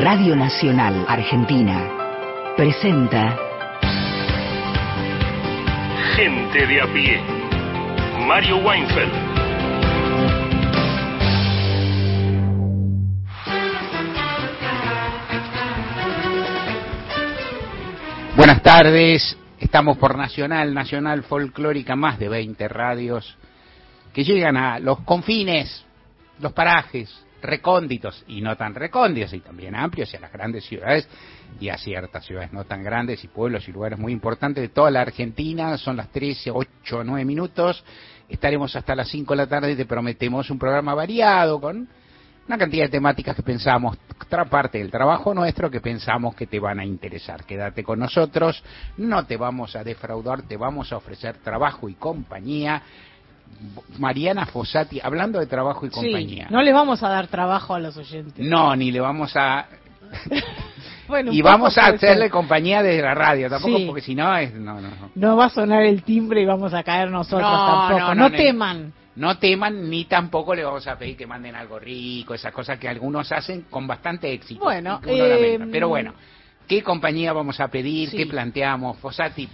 Radio Nacional Argentina presenta Gente de a pie. Mario Weinfeld. Buenas tardes, estamos por Nacional, Nacional Folclórica, más de 20 radios que llegan a los confines, los parajes recónditos y no tan recónditos y también amplios y a las grandes ciudades y a ciertas ciudades no tan grandes y pueblos y lugares muy importantes de toda la Argentina. Son las 13, 8 o 9 minutos. Estaremos hasta las 5 de la tarde y te prometemos un programa variado con una cantidad de temáticas que pensamos, otra parte del trabajo nuestro que pensamos que te van a interesar. Quédate con nosotros, no te vamos a defraudar, te vamos a ofrecer trabajo y compañía. Mariana Fossati, hablando de trabajo y Sí, compañía. no les vamos a dar trabajo a los oyentes. No, ni le vamos a... Bueno, y vamos a hacerle ser. compañía desde la radio, tampoco Sí. porque si no es... No, no, no. No va a sonar el timbre y vamos a caer nosotros No, tampoco. no, teman. No teman ni tampoco le vamos a pedir que manden algo rico, esas cosas que algunos hacen con bastante éxito. Bueno, eh, pero bueno, ¿qué compañía vamos a pedir? Sí. ¿Qué planteamos? Fossati.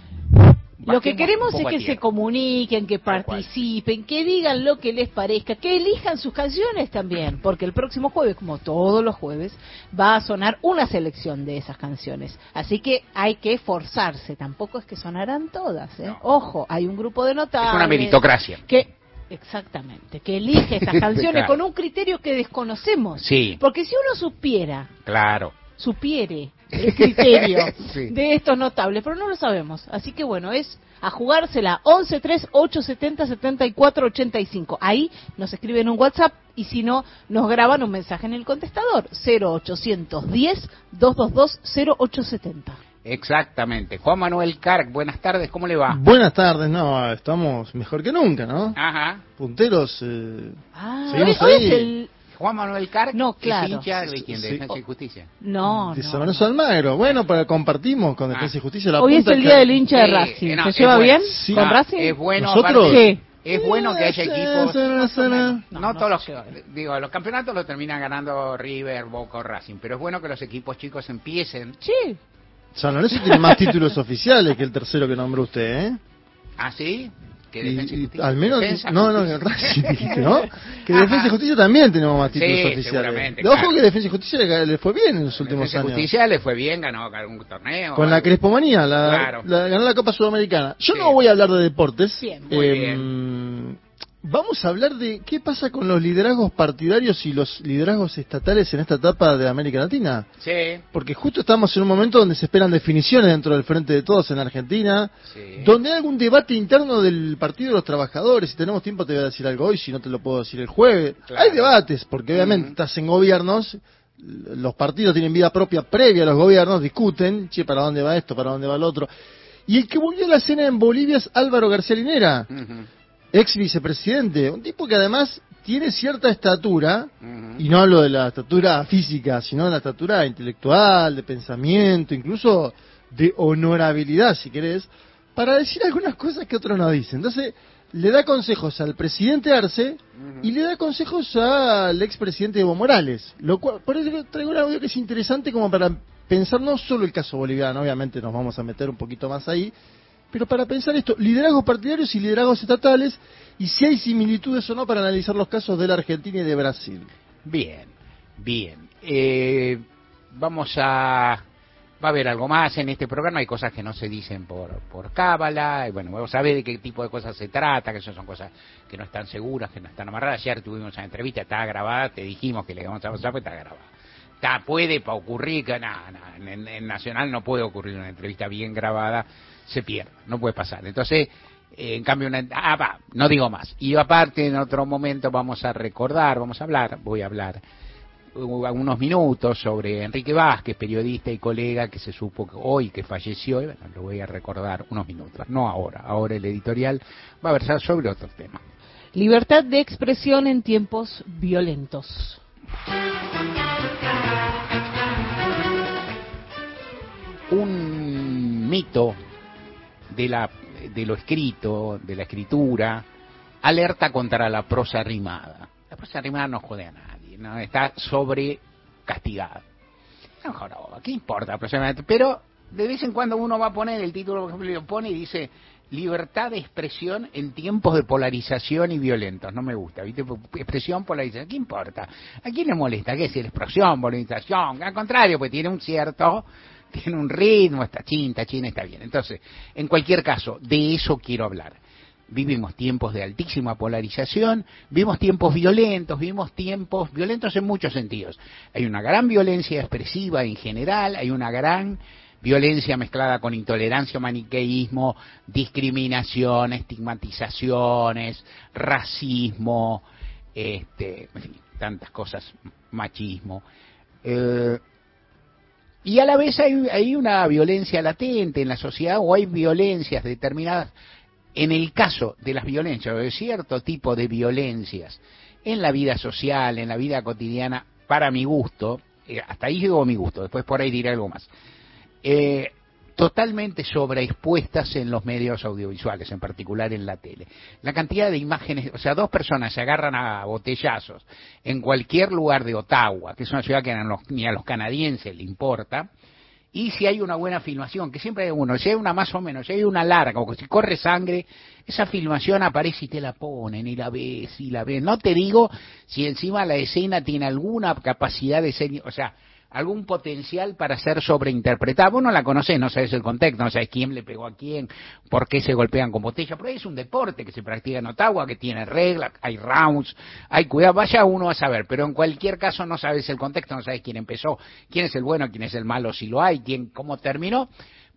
Lo que queremos es que se comuniquen, que participen, que digan lo que les parezca, que elijan sus canciones también, porque el próximo jueves, como todos los jueves, va a sonar una selección de esas canciones. Así que hay que esforzarse, tampoco es que sonarán todas. ¿eh? No. Ojo, hay un grupo de notables. Es una meritocracia. que exactamente que elige estas canciones Claro. con un criterio que desconocemos Sí. porque si uno supiera Claro. supiere el criterio Sí. de estos notables pero no lo sabemos así que bueno es a jugársela 11 3 870 74 85 ahí nos escriben un WhatsApp y si no nos graban un mensaje en el contestador 0810 222 0870 Exactamente. Juan Manuel Carc, buenas tardes, ¿cómo le va? Buenas tardes, no, estamos mejor que nunca, ¿no? Ajá. Punteros, eh, ah, hoy, Seguimos hoy ahí. es el Juan Manuel Carc No, claro. es hincha de quién, de Sí. Defensa y Justicia. no, de no, San Lorenzo Almagro. Bueno, para compartimos con Defensa y Justicia la Hoy es el que- día del hincha de Sí, Racing. eh, no, ¿Se lleva bueno. bien Sí. con Ah, Racing? Es bueno, ¿Nosotros? Sí. es bueno que haya equipos... No, No, no todos los, digo, los campeonatos los terminan ganando River, Boca o Racing, pero es bueno que los equipos chicos empiecen. Sí. San Lorenzo tiene más títulos oficiales que el tercero que nombró usted, ¿eh? ¿Así? Que Y- Defensa y y Justicia. al menos, Defensa, no, no, que Racing dijiste, ¿no? Que Ajá. Defensa y Justicia también tenemos más títulos Sí, oficiales. Ojo claro. que Defensa y Justicia le, le fue bien en los últimos Defensa y años. Justicia le fue bien, ganó algún torneo. Con la algo. Crespomanía, la, Claro. la- ganó la Copa Sudamericana. Yo Sí. no voy a hablar de deportes. Bien. Muy Eh, Vamos a hablar de qué pasa con los liderazgos partidarios y los liderazgos estatales en esta etapa de América Latina. Sí, Porque justo estamos en un momento donde se esperan definiciones dentro del Frente de Todos en Argentina, sí. donde hay algún debate interno del Partido de los Trabajadores. Si tenemos tiempo te voy a decir algo hoy, si no te lo puedo decir el jueves. Claro. Hay debates, porque obviamente Ujú. estás en gobiernos, los partidos tienen vida propia previa a los gobiernos, discuten, che, ¿para dónde va esto? ¿Para dónde va el otro? Y el que volvió a la escena en Bolivia es Álvaro García Linera, Ujú, ex vicepresidente, un tipo que además tiene cierta estatura, y no hablo de la estatura física, sino de la estatura intelectual, de pensamiento, incluso de honorabilidad, si querés, para decir algunas cosas que otros no dicen. Entonces, le da consejos al presidente Arce y le da consejos al expresidente Evo Morales. Lo cual, por eso traigo un audio que es interesante como para pensar no solo el caso boliviano, obviamente nos vamos a meter un poquito más ahí, pero para pensar esto, liderazgos partidarios y liderazgos estatales, y si hay similitudes o no para analizar los casos de la Argentina y de Brasil. Bien, bien. Eh, vamos a... Va a haber algo más en este programa, hay cosas que no se dicen por, por cábala, y bueno, vamos a ver de qué tipo de cosas se trata, que eso son cosas que no están seguras, que no están amarradas. Ayer tuvimos una entrevista, está grabada, te dijimos que le vamos a pasar, pues está grabada. Está, puede ocurrir que nada, en, en Nacional no puede ocurrir una entrevista bien grabada, se pierde, no puede pasar. Entonces, eh, en cambio, una, ah, va, no digo más. Y aparte, en otro momento vamos a recordar, vamos a hablar, voy a hablar uh, unos minutos sobre Enrique Vázquez, periodista y colega que se supo hoy que falleció, y bueno, lo voy a recordar unos minutos, no ahora, ahora el editorial va a versar sobre otro tema. Libertad de expresión en tiempos violentos. Un mito de, la, de lo escrito, de la escritura, alerta contra la prosa rimada. La prosa rimada no jode a nadie, ¿no? está sobre castigada. No, joroba, ¿qué importa? Pero de vez en cuando uno va a poner el título, por ejemplo, lo pone y dice libertad de expresión en tiempos de polarización y violentos. No me gusta, ¿viste? Expresión, polarización. ¿Qué importa? ¿A quién le molesta? ¿Qué es la expresión, polarización? Al contrario, pues tiene un cierto, tiene un ritmo, está chin, está chin, está bien. Entonces, en cualquier caso, de eso quiero hablar. Vivimos tiempos de altísima polarización, vivimos tiempos violentos, vivimos tiempos violentos en muchos sentidos. Hay una gran violencia expresiva en general, hay una gran violencia mezclada con intolerancia, maniqueísmo, discriminación, estigmatizaciones, racismo, este, en fin, tantas cosas, machismo. Eh, y a la vez hay, hay una violencia latente en la sociedad o hay violencias determinadas. En el caso de las violencias o de cierto tipo de violencias en la vida social, en la vida cotidiana, para mi gusto, eh, hasta ahí llegó mi gusto, después por ahí diré algo más eh, totalmente sobreexpuestas en los medios audiovisuales, en particular en la tele. La cantidad de imágenes, o sea, dos personas se agarran a botellazos en cualquier lugar de Ottawa, que es una ciudad que ni a los canadienses le importa, y si hay una buena filmación, que siempre hay uno, si hay una más o menos, si hay una larga, o si corre sangre, esa filmación aparece y te la ponen, y la ves, y la ves. No te digo si encima la escena tiene alguna capacidad de ser, o sea, algún potencial para ser sobreinterpretado. Vos no la conocés, no sabes el contexto, no sabes quién le pegó a quién, por qué se golpean con botella, pero es un deporte que se practica en Ottawa, que tiene reglas, hay rounds, hay cuidado, vaya uno a saber, pero en cualquier caso no sabes el contexto, no sabes quién empezó, quién es el bueno, quién es el malo, si lo hay, quién, cómo terminó,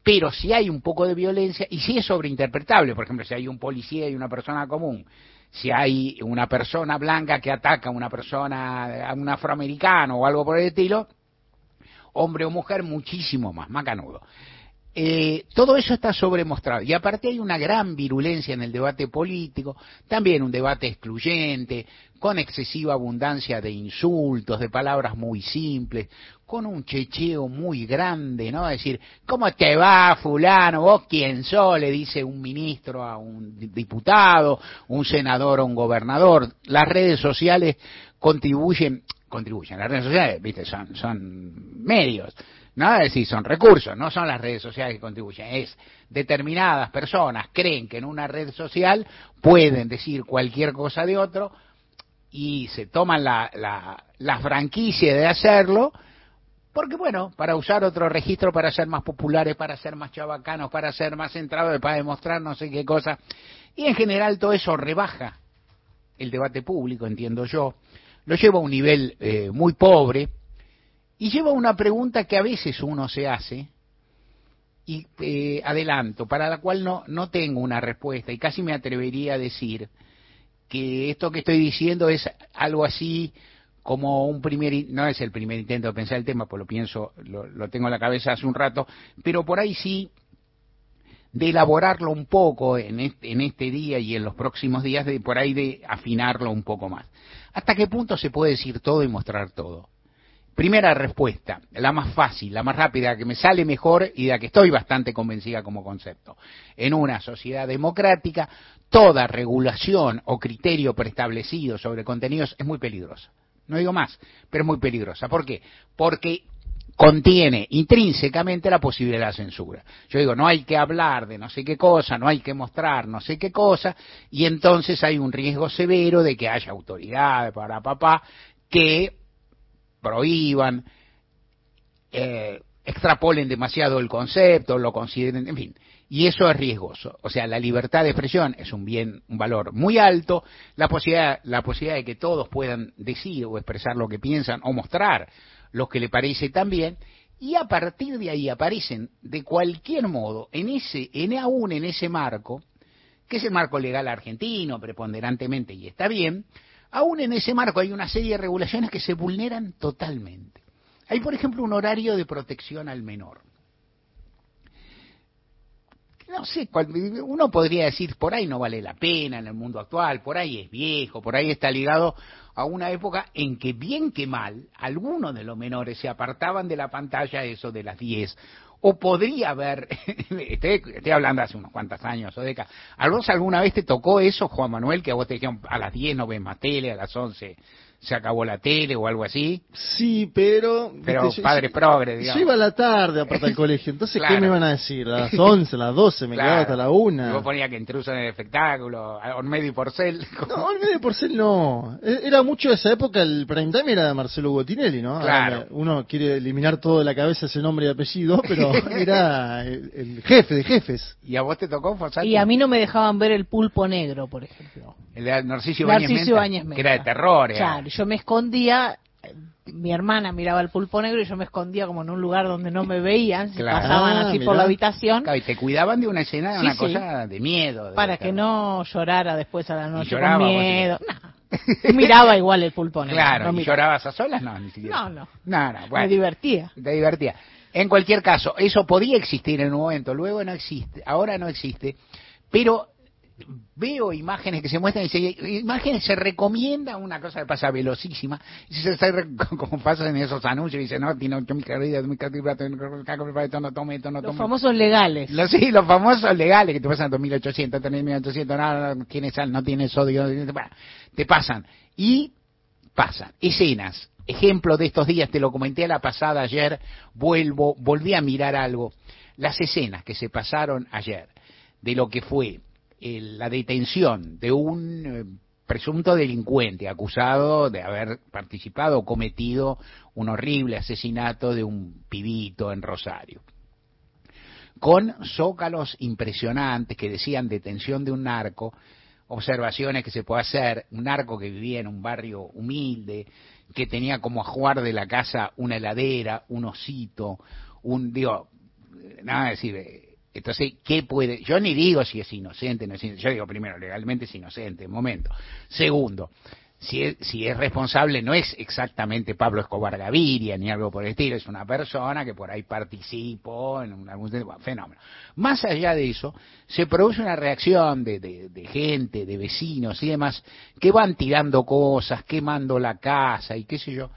pero si hay un poco de violencia y si es sobreinterpretable, por ejemplo, si hay un policía y una persona común, si hay una persona blanca que ataca a una persona, a un afroamericano o algo por el estilo, hombre o mujer, muchísimo más, macanudo. Eh, todo eso está sobremostrado. Y aparte hay una gran virulencia en el debate político, también un debate excluyente, con excesiva abundancia de insultos, de palabras muy simples, con un checheo muy grande, ¿no? Es decir, ¿cómo te va, fulano? ¿Vos quién sos? Le dice un ministro a un diputado, un senador a un gobernador. Las redes sociales contribuyen contribuyen. Las redes sociales, viste, son, medios, ¿no? Es decir, son recursos, no son las redes sociales que contribuyen, es determinadas personas creen que en una red social pueden decir cualquier cosa de otro y se toman la, la, la franquicia de hacerlo, porque bueno, para usar otro registro, para ser más populares, para ser más chabacanos, para ser más centrados, para demostrar no sé qué cosa. Y en general todo eso rebaja el debate público, entiendo yo, lo lleva a un nivel eh, muy pobre y lleva a una pregunta que a veces uno se hace y eh, adelanto, para la cual no, no tengo una respuesta y casi me atrevería a decir que esto que estoy diciendo es algo así como un primer, no es el primer intento de pensar el tema, pues lo pienso, lo, lo tengo en la cabeza hace un rato, pero por ahí sí de elaborarlo un poco en este, en este día y en los próximos días, de por ahí de afinarlo un poco más. ¿Hasta qué punto se puede decir todo y mostrar todo? Primera respuesta, la más fácil, la más rápida, que me sale mejor y de la que estoy bastante convencida como concepto. En una sociedad democrática, toda regulación o criterio preestablecido sobre contenidos es muy peligrosa. No digo más, pero es muy peligrosa. ¿Por qué? Porque contiene intrínsecamente la posibilidad de la censura. Yo digo, no hay que hablar de no sé qué cosa, no hay que mostrar no sé qué cosa, y entonces hay un riesgo severo de que haya autoridades para papá que prohíban, eh, extrapolen demasiado el concepto, lo consideren, en fin. Y eso es riesgoso. O sea, la libertad de expresión es un bien, un valor muy alto. La posibilidad, la posibilidad de que todos puedan decir o expresar lo que piensan o mostrar lo que le parece también, y a partir de ahí aparecen de cualquier modo, en ese, en aún en ese marco, que es el marco legal argentino, preponderantemente, y está bien, aún en ese marco hay una serie de regulaciones que se vulneran totalmente. Hay, por ejemplo, un horario de protección al menor. No sé, uno podría decir, por ahí no vale la pena en el mundo actual, por ahí es viejo, por ahí está ligado a una época en que bien que mal, algunos de los menores se apartaban de la pantalla eso de las 10. O podría haber, estoy, hablando hace unos cuantos años o décadas, ¿a vos alguna vez te tocó eso, Juan Manuel, que a vos te dijeron a las 10 no ves más tele, a las 11 se acabó la tele o algo así. Sí, pero... Pero viste, yo- padre yo- progre, Yo digamos. iba a la tarde aparte al colegio, entonces Claro. ¿qué me van a decir? A las 11, a las 12, me Claro. quedaba hasta la Y 1. vos ponías que intruso en el espectáculo, a Olmedo y Porcel. No, el medio porcel no. E- Era mucho de esa época, el prime time era de Marcelo Botinelli, ¿no? Claro. Ahora Uno quiere eliminar todo de la cabeza ese nombre y apellido, pero era el, el jefe de jefes. ¿Y a vos te tocó, Fossati? Y a mí no me dejaban ver el pulpo negro, por ejemplo. El de Narciso Ibáñez Menta, Menta. Que era de terror. Claro, yo me escondía, mi hermana miraba el pulpo negro y yo me escondía como en un lugar donde no me veían, Claro. pasaban así mirá. por la habitación, Claro, y te cuidaban de una escena, Sí, una sí. cosa de miedo. de para que no llorara después a la noche lloraba, con miedo. No. Miraba igual el pulpo negro. Claro, no ¿y llorabas a solas? No, ni siquiera. No, no. No, no, bueno. Me divertía. Te divertía. En cualquier caso, eso podía existir en un momento, luego no existe, ahora no existe, pero veo imágenes que se muestran y se, imágenes se recomienda una cosa que pasa velocísima, y se, como pasa en esos anuncios, y dice, no, tiene ocho mil calorías, mil calorías, no tome, esto no Los tome. famosos legales. Los, sí, los famosos legales que te pasan 2800, 3800, no, no tiene sal, no tiene sodio, te pasan. Y pasan. Escenas. Ejemplo de estos días, te lo comenté a la pasada ayer, vuelvo, volví a mirar algo. Las escenas que se pasaron ayer de lo que fue la detención de un eh, presunto delincuente acusado de haber participado o cometido un horrible asesinato de un pibito en Rosario. Con zócalos impresionantes que decían detención de un narco, observaciones que se puede hacer, un narco que vivía en un barrio humilde, que tenía como ajuar de la casa una heladera, un osito, un, digo, nada, decir, eh, entonces, ¿qué puede? Yo ni digo si es inocente, no es inocente. Yo digo primero, legalmente es inocente, momento. Segundo, si es, si es responsable, no es exactamente Pablo Escobar Gaviria ni algo por el estilo, es una persona que por ahí participó en algún fenómeno. Más allá de eso, se produce una reacción de, de, de gente, de vecinos y demás, que van tirando cosas, quemando la casa y qué sé yo,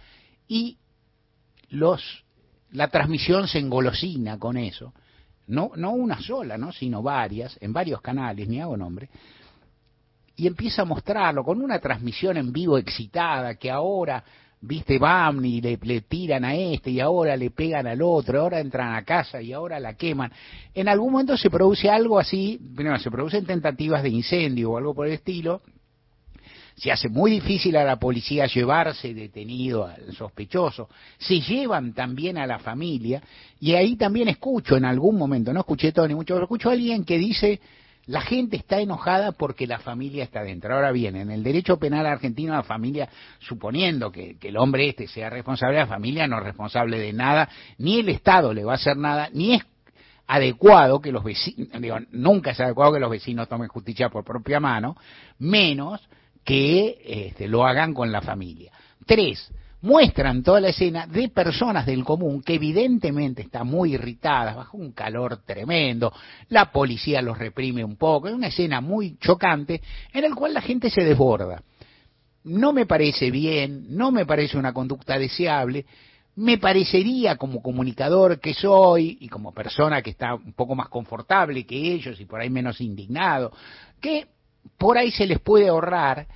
y los la transmisión se engolosina con eso no, no una sola, ¿no? sino varias, en varios canales, ni hago nombre, y empieza a mostrarlo con una transmisión en vivo excitada, que ahora, viste, y le, le tiran a este, y ahora le pegan al otro, ahora entran a casa y ahora la queman. En algún momento se produce algo así, primero se producen tentativas de incendio o algo por el estilo, se hace muy difícil a la policía llevarse detenido al sospechoso, se llevan también a la familia, y ahí también escucho en algún momento, no escuché todo ni mucho, pero escucho a alguien que dice, la gente está enojada porque la familia está dentro. Ahora bien, en el derecho penal argentino la familia, suponiendo que, que el hombre este sea responsable, la familia no es responsable de nada, ni el Estado le va a hacer nada, ni es adecuado que los vecinos, digo, nunca es adecuado que los vecinos tomen justicia por propia mano, menos que este, lo hagan con la familia. Tres, muestran toda la escena de personas del común que evidentemente están muy irritadas, bajo un calor tremendo, la policía los reprime un poco, es una escena muy chocante en el cual la gente se desborda. No me parece bien, no me parece una conducta deseable, me parecería como comunicador que soy y como persona que está un poco más confortable que ellos y por ahí menos indignado, que por ahí se les puede ahorrar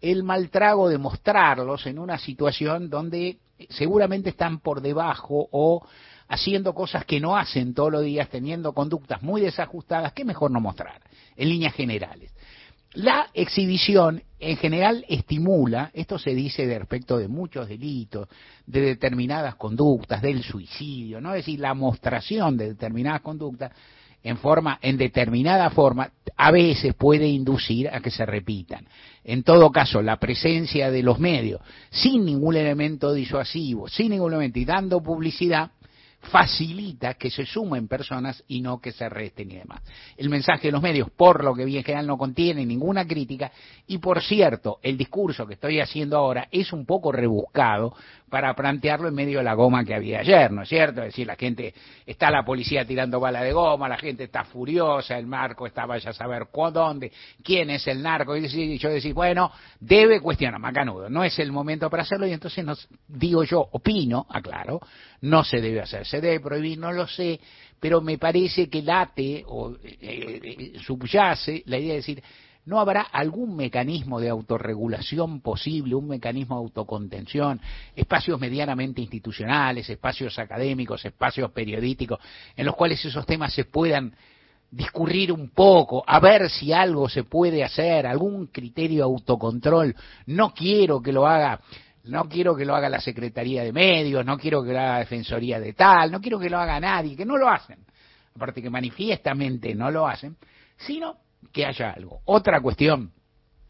el mal trago de mostrarlos en una situación donde seguramente están por debajo o haciendo cosas que no hacen todos los días, teniendo conductas muy desajustadas, que mejor no mostrar, en líneas generales. La exhibición en general estimula, esto se dice de respecto de muchos delitos, de determinadas conductas, del suicidio, ¿no? Es decir, la mostración de determinadas conductas en forma, en determinada forma, a veces puede inducir a que se repitan. En todo caso, la presencia de los medios, sin ningún elemento disuasivo, sin ningún elemento y dando publicidad, facilita que se sumen personas y no que se resten y demás. El mensaje de los medios, por lo que bien general, no contiene ninguna crítica y, por cierto, el discurso que estoy haciendo ahora es un poco rebuscado para plantearlo en medio de la goma que había ayer, ¿no es cierto? Es decir, la gente, está la policía tirando bala de goma, la gente está furiosa, el narco está vaya a saber cu- dónde, quién es el narco, y yo decir, bueno, debe cuestionar, macanudo, no es el momento para hacerlo, y entonces nos, digo yo, opino, aclaro, no se debe hacer, se debe prohibir, no lo sé, pero me parece que late o eh, eh, subyace la idea de decir, ¿no habrá algún mecanismo de autorregulación posible, un mecanismo de autocontención, espacios medianamente institucionales, espacios académicos, espacios periodísticos, en los cuales esos temas se puedan discurrir un poco, a ver si algo se puede hacer, algún criterio de autocontrol. No quiero que lo haga, no quiero que lo haga la Secretaría de Medios, no quiero que lo haga la Defensoría de tal, no quiero que lo haga nadie, que no lo hacen. Aparte que manifiestamente no lo hacen, sino que haya algo. Otra cuestión,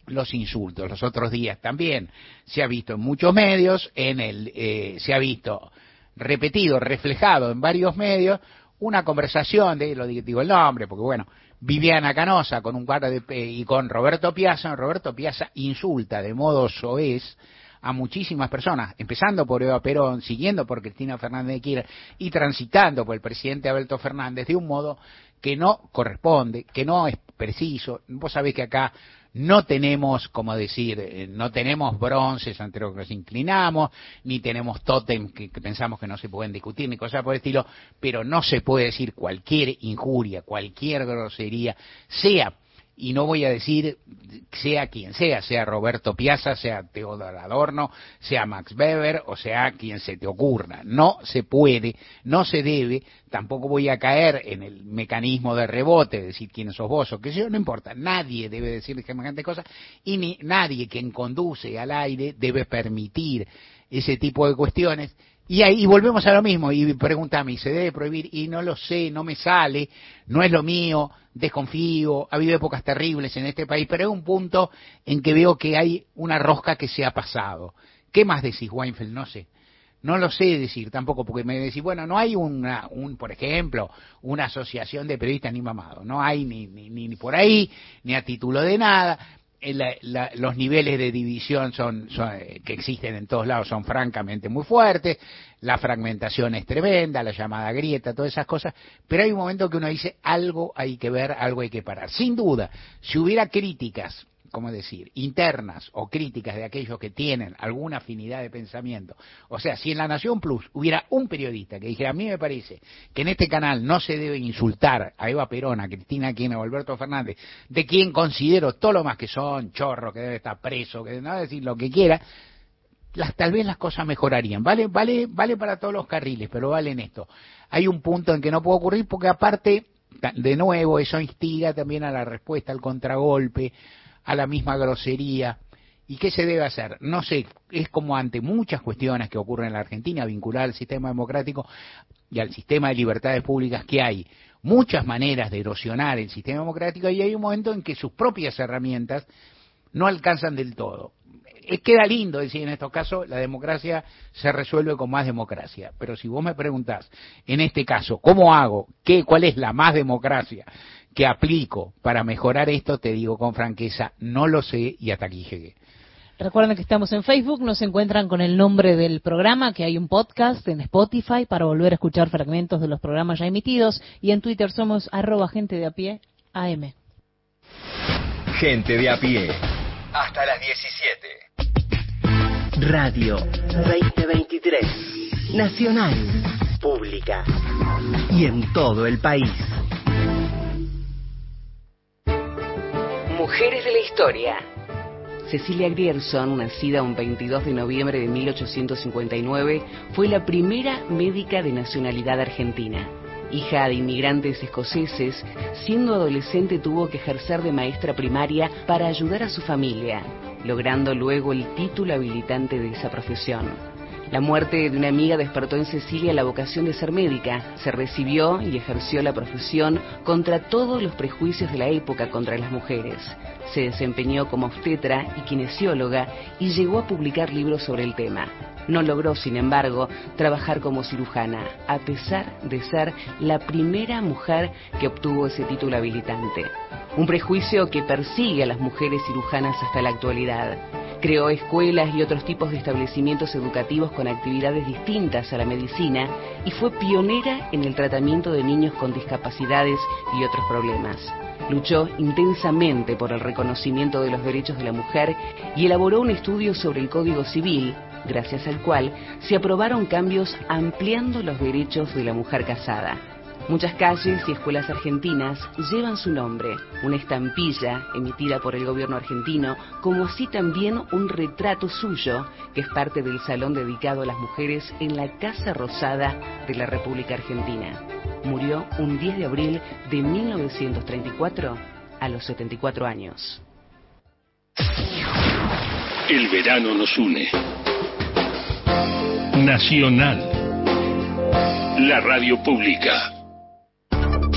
los insultos. Los otros días también se ha visto en muchos medios, en el, eh, se ha visto repetido, reflejado en varios medios, una conversación de, lo digo el nombre, porque bueno, Viviana Canosa con un par de y con Roberto Piazza, Roberto Piazza insulta de modo soez a muchísimas personas, empezando por Eva Perón, siguiendo por Cristina Fernández de Kirchner y transitando por el presidente Alberto Fernández de un modo que no corresponde, que no es preciso. Vos sabés que acá no tenemos, como decir, eh, no tenemos bronces ante los que nos inclinamos, ni tenemos tótem que, que, pensamos que no se pueden discutir, ni cosas por el estilo, pero no se puede decir cualquier injuria, cualquier grosería, sea y no voy a decir sea quien sea, sea Roberto Piazza, sea Teodoro Adorno, sea Max Weber o sea quien se te ocurra. No se puede, no se debe, tampoco voy a caer en el mecanismo de rebote, decir quién sos vos o qué sé yo, no importa, nadie debe decir semejante cosa y ni nadie quien conduce al aire debe permitir ese tipo de cuestiones y ahí volvemos a lo mismo, y pregúntame, ¿se debe prohibir? Y no lo sé, no me sale, no es lo mío, desconfío, ha habido épocas terribles en este país, pero hay un punto en que veo que hay una rosca que se ha pasado. ¿Qué más decís, Weinfeld? No sé. No lo sé decir tampoco, porque me decís, bueno, no hay una, un, por ejemplo, una asociación de periodistas ni mamados, no hay ni, ni, ni por ahí, ni a título de nada, la, la, los niveles de división son, son, eh, que existen en todos lados son francamente muy fuertes, la fragmentación es tremenda, la llamada grieta, todas esas cosas, pero hay un momento que uno dice algo hay que ver, algo hay que parar. Sin duda, si hubiera críticas ¿cómo decir?, internas o críticas de aquellos que tienen alguna afinidad de pensamiento. O sea, si en La Nación Plus hubiera un periodista que dijera, a mí me parece que en este canal no se debe insultar a Eva Perón, a Cristina Kirchner o Alberto Fernández, de quien considero todo lo más que son, chorro, que debe estar preso, que no decir lo que quiera, las, tal vez las cosas mejorarían. Vale, vale, vale para todos los carriles, pero vale en esto. Hay un punto en que no puede ocurrir porque aparte, de nuevo, eso instiga también a la respuesta, al contragolpe, a la misma grosería. ¿Y qué se debe hacer? No sé, es como ante muchas cuestiones que ocurren en la Argentina, vincular al sistema democrático y al sistema de libertades públicas que hay muchas maneras de erosionar el sistema democrático y hay un momento en que sus propias herramientas no alcanzan del todo. Es, queda lindo decir en estos casos la democracia se resuelve con más democracia, pero si vos me preguntás en este caso, ¿cómo hago? ¿Qué, ¿Cuál es la más democracia? Que aplico para mejorar esto, te digo con franqueza, no lo sé y hasta aquí llegué. Recuerden que estamos en Facebook, nos encuentran con el nombre del programa, que hay un podcast en Spotify para volver a escuchar fragmentos de los programas ya emitidos y en Twitter somos arroba gente de a pie AM. Gente de a pie. Hasta las 17. Radio 2023. Nacional. Pública. Y en todo el país. Mujeres de la Historia. Cecilia Grierson, nacida un 22 de noviembre de 1859, fue la primera médica de nacionalidad argentina. Hija de inmigrantes escoceses, siendo adolescente tuvo que ejercer de maestra primaria para ayudar a su familia, logrando luego el título habilitante de esa profesión. La muerte de una amiga despertó en Cecilia la vocación de ser médica. Se recibió y ejerció la profesión contra todos los prejuicios de la época contra las mujeres. Se desempeñó como obstetra y kinesióloga y llegó a publicar libros sobre el tema. No logró, sin embargo, trabajar como cirujana, a pesar de ser la primera mujer que obtuvo ese título habilitante. Un prejuicio que persigue a las mujeres cirujanas hasta la actualidad. Creó escuelas y otros tipos de establecimientos educativos con actividades distintas a la medicina y fue pionera en el tratamiento de niños con discapacidades y otros problemas. Luchó intensamente por el reconocimiento de los derechos de la mujer y elaboró un estudio sobre el Código Civil, gracias al cual se aprobaron cambios ampliando los derechos de la mujer casada. Muchas calles y escuelas argentinas llevan su nombre, una estampilla emitida por el gobierno argentino, como así también un retrato suyo, que es parte del salón dedicado a las mujeres en la Casa Rosada de la República Argentina. Murió un 10 de abril de 1934 a los 74 años. El verano nos une. Nacional. La radio pública.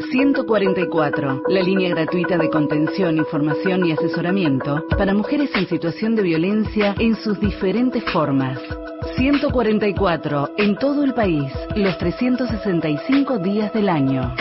144, la línea gratuita de contención, información y asesoramiento para mujeres en situación de violencia en sus diferentes formas. 144, en todo el país, los 365 días del año.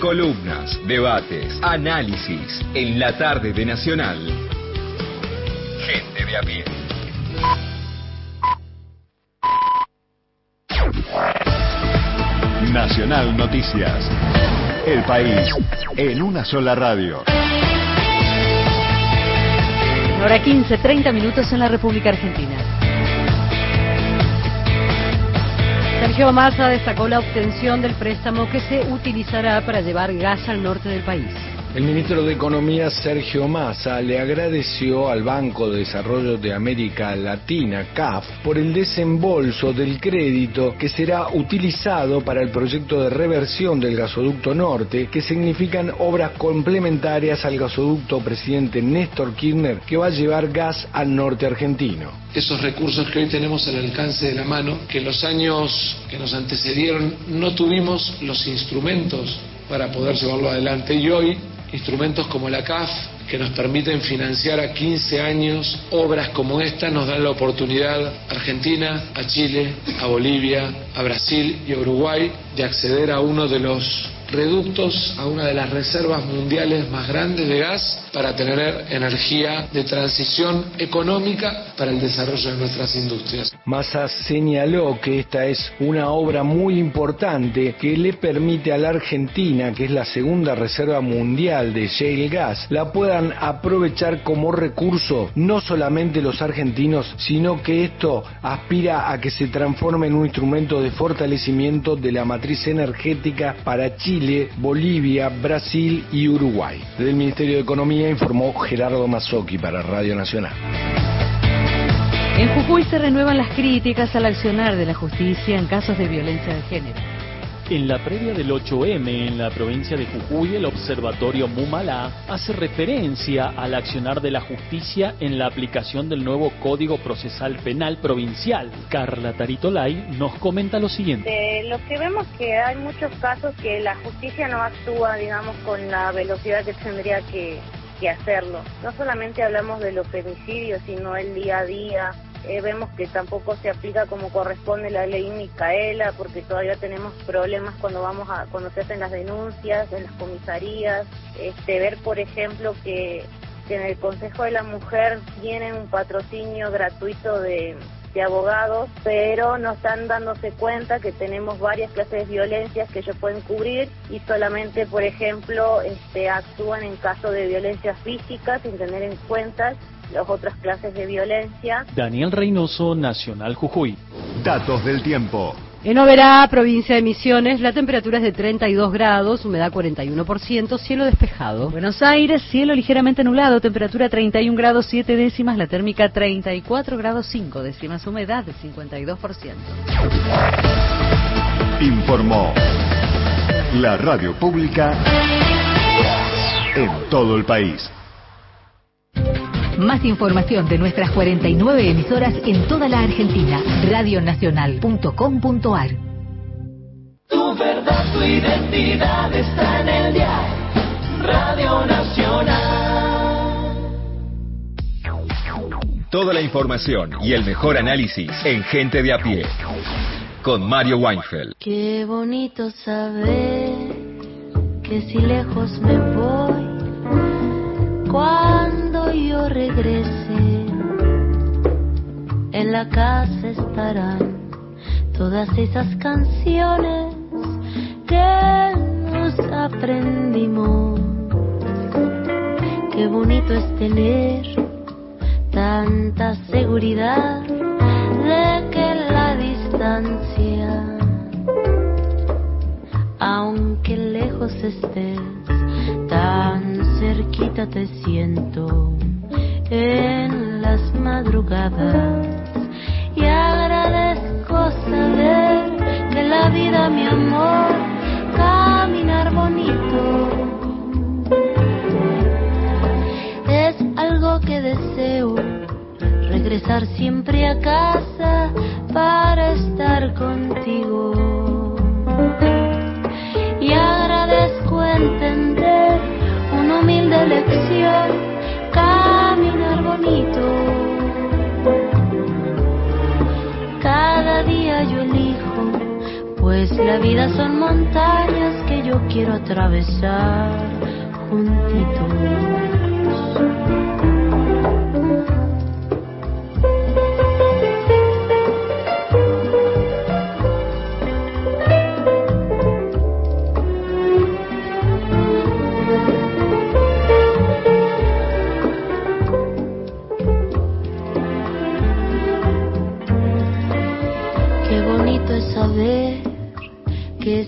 Columnas, debates, análisis en la tarde de Nacional. Gente de a pie. Nacional Noticias. El país en una sola radio. Hora 15, 30 minutos en la República Argentina. Sergio Massa destacó la obtención del préstamo que se utilizará para llevar gas al norte del país. El ministro de Economía Sergio Massa le agradeció al Banco de Desarrollo de América Latina, CAF, por el desembolso del crédito que será utilizado para el proyecto de reversión del gasoducto norte, que significan obras complementarias al gasoducto presidente Néstor Kirchner que va a llevar gas al norte argentino. esos recursos que hoy tenemos al alcance de la mano, que en los años que nos antecedieron no tuvimos los instrumentos para poder llevarlo adelante y hoy instrumentos como la CAF que nos permiten financiar a 15 años obras como esta nos dan la oportunidad a Argentina, a Chile, a Bolivia, a Brasil y a Uruguay de acceder a uno de los reductos, a una de las reservas mundiales más grandes de gas para tener energía de transición económica para el desarrollo de nuestras industrias. Massa señaló que esta es una obra muy importante que le permite a la Argentina, que es la segunda reserva mundial de shale gas, la puedan aprovechar como recurso no solamente los argentinos, sino que esto aspira a que se transforme en un instrumento de fortalecimiento de la matriz energética para Chile, Bolivia, Brasil y Uruguay. Desde el Ministerio de Economía informó Gerardo Mazzocchi para Radio Nacional. En Jujuy se renuevan las críticas al accionar de la justicia en casos de violencia de género. En la previa del 8M en la provincia de Jujuy, el observatorio Mumala hace referencia al accionar de la justicia en la aplicación del nuevo Código Procesal Penal Provincial. Carla Taritolay nos comenta lo siguiente. Eh, lo que vemos que hay muchos casos que la justicia no actúa, digamos, con la velocidad que tendría que, que hacerlo. No solamente hablamos de los femicidios, sino el día a día. Eh, vemos que tampoco se aplica como corresponde la ley Micaela, porque todavía tenemos problemas cuando vamos a cuando se hacen las denuncias en las comisarías. Este, ver, por ejemplo, que, en el Consejo de la Mujer tienen un patrocinio gratuito de abogados, pero no están dándose cuenta que tenemos varias clases de violencias que ellos pueden cubrir y solamente, por ejemplo, este, actúan en caso de violencia física sin tener en cuenta las otras clases de violencia. Daniel Reynoso, Nacional Jujuy. Datos del tiempo. En Oberá, provincia de Misiones, la temperatura es de 32 grados, humedad 41%, cielo despejado. Buenos Aires, cielo ligeramente nublado, temperatura 31 grados 7 décimas, la térmica 34 grados 5 décimas, humedad de 52%. Informó La radio pública en todo el país. Más información de nuestras 49 emisoras en toda la Argentina. Radionacional.com.ar Tu verdad, tu identidad está en el diario Radio Nacional. Toda la información y el mejor análisis en Gente de a pie. Con Mario Weinfeld. Qué bonito saber que si lejos me voy, cuando yo regrese, en la casa estarán todas esas canciones que nos aprendimos. Qué bonito es tener tanta seguridad de que la distancia, aunque lejos estés, tan cerquita te siento en las madrugadas. Y agradezco saber que la vida, mi amor, caminar bonito es algo que deseo. Regresar siempre a casa para estar contigo. Y agradezco entender una humilde lección, caminar bonito. Cada día yo elijo, pues la vida son montañas que yo quiero atravesar juntitos.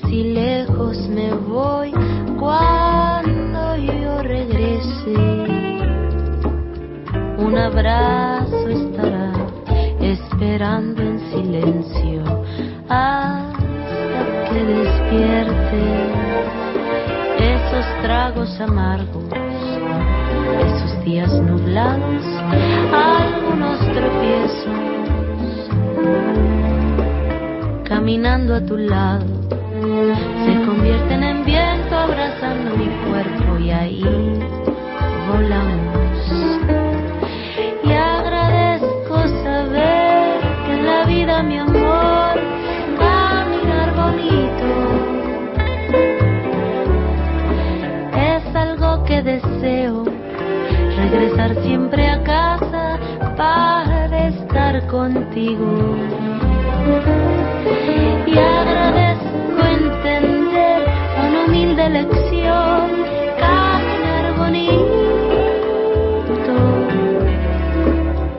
Si lejos me voy, cuando yo regrese, un abrazo estará esperando en silencio hasta que despierte esos tragos amargos, esos días nublados, algunos tropiezos caminando a tu lado, convierten en viento abrazando mi cuerpo y ahí volamos. Y agradezco saber que en la vida, mi amor, caminar bonito es algo que deseo, regresar siempre a casa para estar contigo y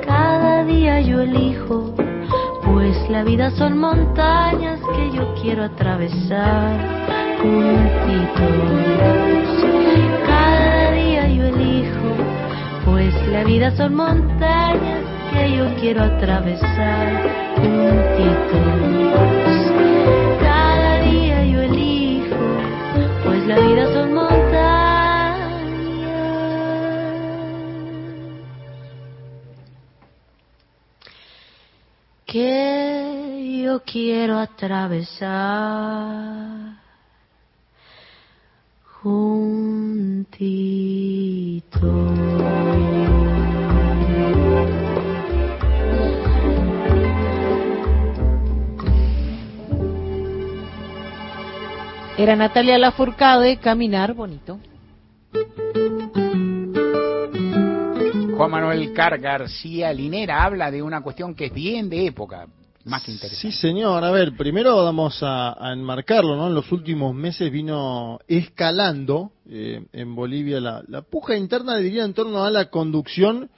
Cada día yo elijo, pues la vida son montañas que yo quiero atravesar juntitos. Cada día yo elijo, pues la vida son montañas que yo quiero atravesar juntitos. Quiero atravesar juntitos. Era Natalia Lafourcade, Caminar Bonito. Juan Manuel Car García Linera habla de una cuestión que es bien de época, más que interesante. Sí, señor. A ver, primero vamos a, a enmarcarlo, ¿no? En los últimos meses vino escalando eh, en Bolivia la, la puja interna, diría, en torno a la conducción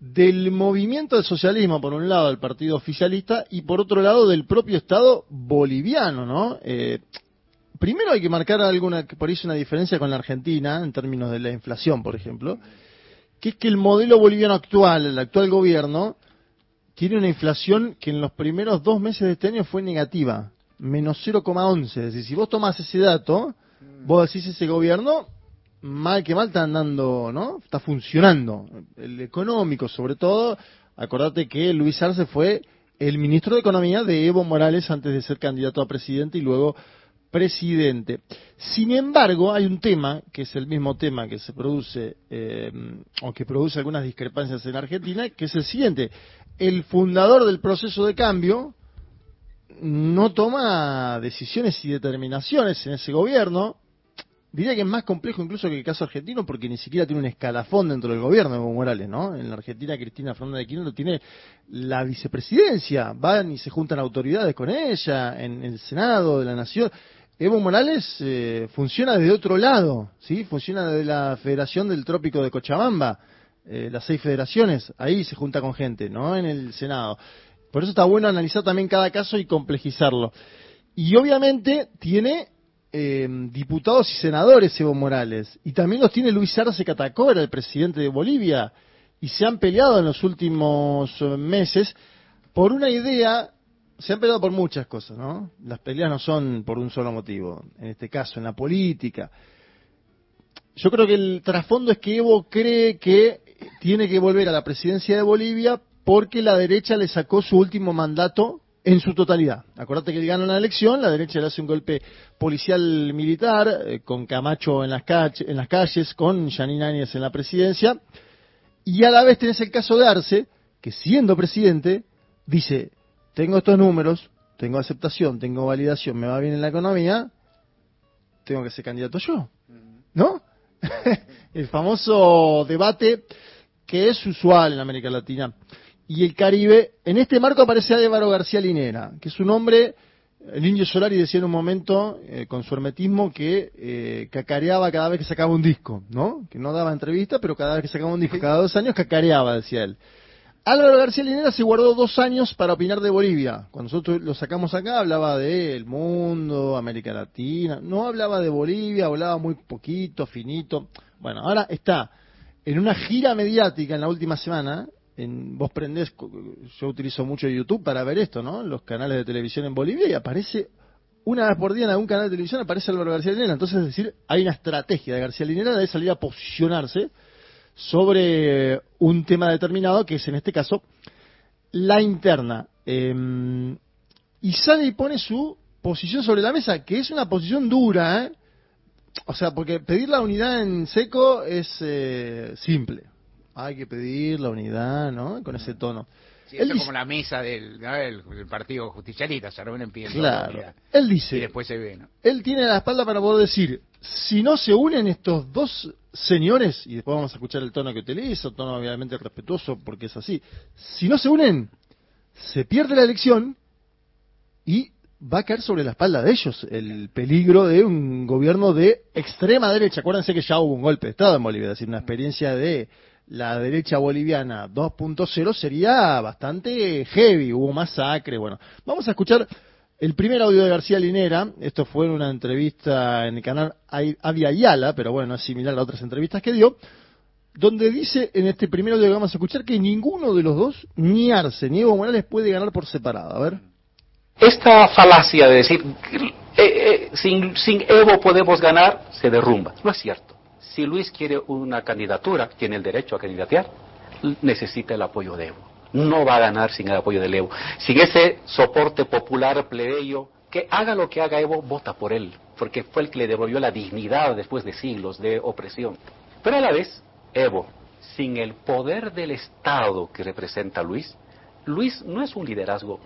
del movimiento del socialismo, por un lado, del partido oficialista, y por otro lado, del propio Estado boliviano, ¿no? Eh, primero hay que marcar alguna, por ahí es una diferencia con la Argentina, en términos de la inflación, por ejemplo, que es que el modelo boliviano actual, el actual gobierno, tiene una inflación que en los primeros dos meses de este año fue negativa, menos 0,11. Es decir, si vos tomás ese dato, vos decís ese gobierno, mal que mal está andando, ¿no? Está funcionando. El económico, sobre todo, acordate que Luis Arce fue el ministro de Economía de Evo Morales antes de ser candidato a presidente y luego presidente. Sin embargo, hay un tema, que es el mismo tema que se produce, eh, o que produce algunas discrepancias en Argentina, que es el siguiente. El fundador del proceso de cambio no toma decisiones y determinaciones en ese gobierno. Diría que es más complejo incluso que el caso argentino porque ni siquiera tiene un escalafón dentro del gobierno Evo Morales, ¿no? En la Argentina Cristina Fernández de Kirchner tiene la vicepresidencia, van y se juntan autoridades con ella en el Senado de la Nación. Evo Morales eh, funciona desde otro lado, ¿sí? Funciona desde la Federación del Trópico de Cochabamba, eh, las seis federaciones, ahí se junta con gente, ¿no? En el Senado. Por eso está bueno analizar también cada caso y complejizarlo. Y obviamente tiene eh, diputados y senadores Evo Morales, y también los tiene Luis Arce Catacora, el presidente de Bolivia, y se han peleado en los últimos eh, meses por una idea se han peleado por muchas cosas, ¿no? Las peleas no son por un solo motivo, en este caso, en la política. Yo creo que el trasfondo es que Evo cree que tiene que volver a la presidencia de Bolivia porque la derecha le sacó su último mandato en su totalidad. Acordate que él gana la elección, la derecha le hace un golpe policial militar, eh, con Camacho en las, en las calles, con Janine Áñez en la presidencia, y a la vez tenés el caso de Arce, que siendo presidente, dice, tengo estos números, tengo aceptación, tengo validación, me va bien en la economía, tengo que ser candidato yo. ¿No? el famoso debate que es usual en América Latina y el Caribe. En este marco aparece Álvaro García Linera, que es un hombre, el Indio Solari decía en un momento, eh, con su hermetismo, que eh, cacareaba cada vez que sacaba un disco, ¿no? Que no daba entrevista, pero cada vez que sacaba un disco, cada dos años, cacareaba, decía él. Álvaro García Linera se guardó dos años para opinar de Bolivia. Cuando nosotros lo sacamos acá, hablaba de el mundo, América Latina. No hablaba de Bolivia, hablaba muy poquito, finito. Bueno, ahora está en una gira mediática en la última semana. En, vos prendés, yo utilizo mucho YouTube para ver esto, ¿no? Los canales de televisión en Bolivia y aparece una vez por día en algún canal de televisión aparece Álvaro García Linera. Entonces, es decir, hay una estrategia de García Linera de salir a posicionarse sobre un tema determinado, que es en este caso la interna. Eh, y sale y pone su posición sobre la mesa, que es una posición dura, ¿eh? O sea, porque pedir la unidad en seco es eh, simple. Hay que pedir la unidad, ¿no? Con ese tono. Sí, Él como la mesa del, del partido justicialista, se reúnen pidiendo claro. Él dice. Y después se ve, ¿no? Él tiene la espalda para poder decir, si no se unen estos dos señores, y después vamos a escuchar el tono que utiliza, tono obviamente respetuoso porque es así, si no se unen, se pierde la elección y va a caer sobre la espalda de ellos el peligro de un gobierno de extrema derecha. Acuérdense que ya hubo un golpe de Estado en Bolivia, es decir, una experiencia de la derecha boliviana 2.0 sería bastante heavy, hubo masacre, bueno. Vamos a escuchar el primer audio de García Linera, esto fue en una entrevista en el canal Avia Yala, pero bueno, es similar a otras entrevistas que dio, donde dice en este primer audio que vamos a escuchar que ninguno de los dos, ni Arce ni Evo Morales, puede ganar por separado. A ver. Esta falacia de decir, eh, eh, sin, sin Evo podemos ganar, se derrumba. No es cierto. Si Luis quiere una candidatura, tiene el derecho a candidatear, necesita el apoyo de Evo no va a ganar sin el apoyo de Evo. Sin ese soporte popular plebeyo, que haga lo que haga Evo, vota por él, porque fue el que le devolvió la dignidad después de siglos de opresión. Pero a la vez, Evo, sin el poder del Estado que representa Luis, Luis no es un liderazgo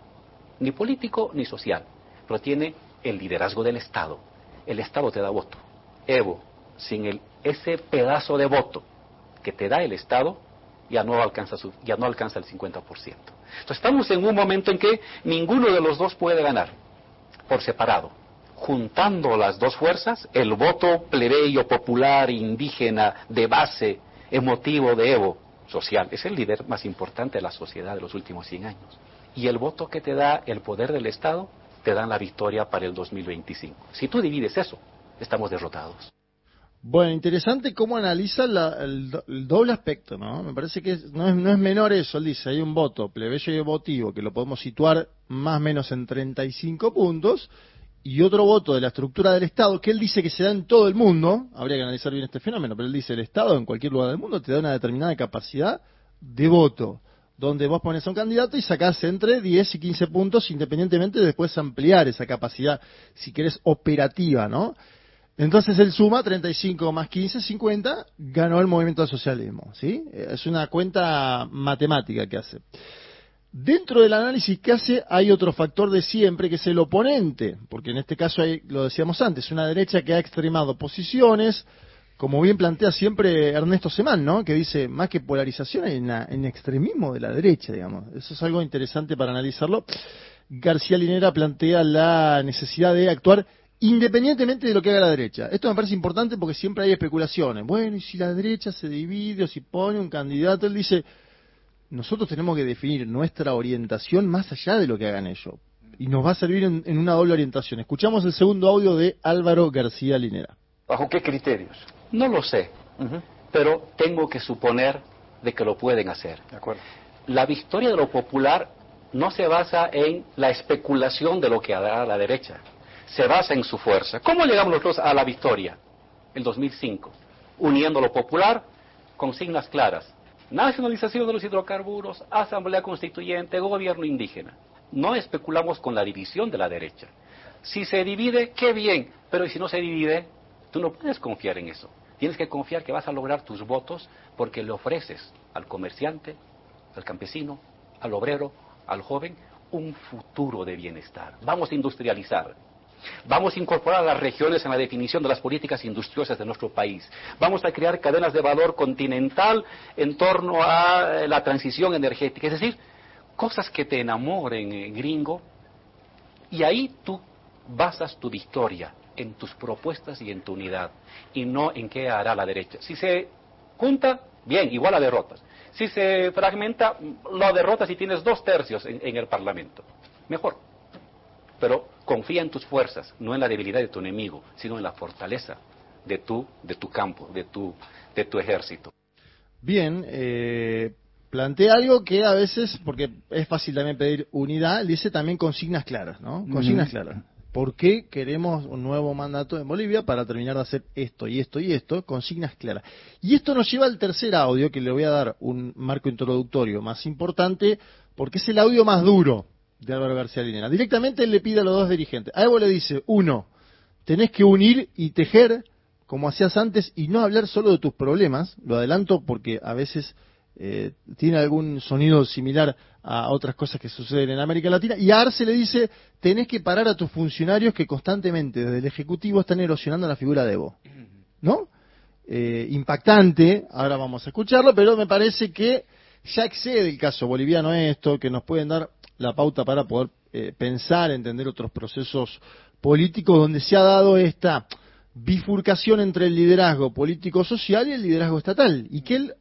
ni político ni social, pero tiene el liderazgo del Estado. El Estado te da voto. Evo, sin el, ese pedazo de voto que te da el Estado, ya no alcanza, su, ya no alcanza el 50%. Entonces estamos en un momento en que ninguno de los dos puede ganar por separado. Juntando las dos fuerzas, el voto plebeyo, popular, indígena, de base, emotivo de Evo, social, es el líder más importante de la sociedad de los últimos 100 años. Y el voto que te da el poder del Estado, te dan la victoria para el 2025. Si tú divides eso, estamos derrotados. Bueno, interesante cómo analiza el, doble aspecto, ¿no? Me parece que no, es, no es menor eso, él dice, hay un voto plebeyo y emotivo que lo podemos situar más o menos en 35 puntos, y otro voto de la estructura del Estado, que él dice que se da en todo el mundo, habría que analizar bien este fenómeno, pero él dice el Estado en cualquier lugar del mundo te da una determinada capacidad de voto, donde vos pones a un candidato y sacás entre 10 y 15 puntos, independientemente de después ampliar esa capacidad, si querés, operativa, ¿no? Entonces él suma 35 más 15, 50, ganó el movimiento del socialismo, ¿sí? Es una cuenta matemática que hace. Dentro del análisis que hace hay otro factor de siempre que es el oponente, porque en este caso hay, lo decíamos antes, una derecha que ha extremado posiciones, como bien plantea siempre Ernesto Semán, ¿no? Que dice, más que polarización hay en extremismo de la derecha, digamos. Eso es algo interesante para analizarlo. García Linera plantea la necesidad de actuar independientemente de lo que haga la derecha. Esto me parece importante porque siempre hay especulaciones. Bueno, y si la derecha se divide o si pone un candidato, él dice, nosotros tenemos que definir nuestra orientación más allá de lo que hagan ellos. Y nos va a servir en, una doble orientación. Escuchamos el segundo audio de Álvaro García Linera. ¿Bajo qué criterios? No lo sé, pero tengo que suponer de que lo pueden hacer. De acuerdo. La victoria de lo popular no se basa en la especulación de lo que hará la derecha se basa en su fuerza. ¿Cómo llegamos nosotros a la victoria? El 2005, uniendo lo popular con signas claras. Nacionalización de los hidrocarburos, asamblea constituyente, gobierno indígena. No especulamos con la división de la derecha. Si se divide, qué bien, pero si no se divide, tú no puedes confiar en eso. Tienes que confiar que vas a lograr tus votos porque le ofreces al comerciante, al campesino, al obrero, al joven, un futuro de bienestar. Vamos a industrializar. Vamos a incorporar a las regiones en la definición de las políticas industriosas de nuestro país. Vamos a crear cadenas de valor continental en torno a la transición energética. Es decir, cosas que te enamoren, eh, gringo. Y ahí tú basas tu victoria en tus propuestas y en tu unidad, y no en qué hará la derecha. Si se junta, bien, igual a derrotas. Si se fragmenta, lo derrotas y tienes dos tercios en el Parlamento. Mejor. Pero confía en tus fuerzas, no en la debilidad de tu enemigo, sino en la fortaleza de tu, de tu campo, de tu, de tu ejército. Bien, eh, plantea algo que a veces, porque es fácil también pedir unidad, dice también consignas claras, ¿no? Consignas claras. ¿Por qué queremos un nuevo mandato en Bolivia para terminar de hacer esto y esto y esto? Consignas claras. Y esto nos lleva al tercer audio, que le voy a dar un marco introductorio más importante, porque es el audio más duro de Álvaro García Linera. Directamente él le pide a los dos dirigentes. A Evo le dice, uno, tenés que unir y tejer como hacías antes y no hablar solo de tus problemas. Lo adelanto porque a veces eh, tiene algún sonido similar a otras cosas que suceden en América Latina. Y a Arce le dice, tenés que parar a tus funcionarios que constantemente desde el Ejecutivo están erosionando la figura de Evo. ¿No? Eh, impactante, ahora vamos a escucharlo, pero me parece que ya excede el caso boliviano esto, que nos pueden dar la pauta para poder eh, pensar, entender otros procesos políticos donde se ha dado esta bifurcación entre el liderazgo político-social y el liderazgo estatal. Y que él,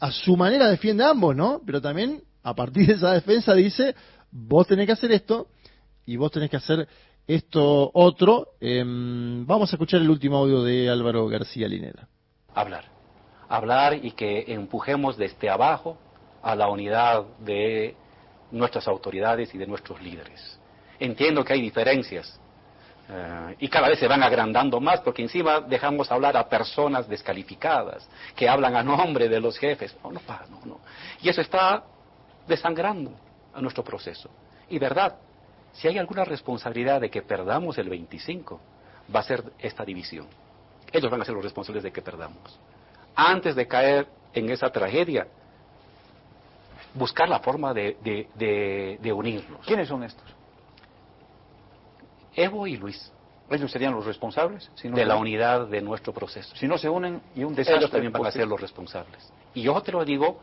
a su manera, defiende ambos, ¿no? Pero también, a partir de esa defensa, dice, vos tenés que hacer esto y vos tenés que hacer esto otro. Em, vamos a escuchar el último audio de Álvaro García Linera. Hablar. Hablar y que empujemos desde abajo a la unidad de nuestras autoridades y de nuestros líderes. Entiendo que hay diferencias eh, y cada vez se van agrandando más porque encima dejamos hablar a personas descalificadas que hablan a nombre de los jefes. No, no, no, no. Y eso está desangrando a nuestro proceso. Y verdad, si hay alguna responsabilidad de que perdamos el 25, va a ser esta división. Ellos van a ser los responsables de que perdamos. Antes de caer en esa tragedia, buscar la forma de, de, unirlos. ¿Quiénes son estos? Evo y Luis. Ellos serían los responsables de la unidad de nuestro proceso. Si no se unen y un desastre. Ellos también van a ser los responsables. Y yo te lo digo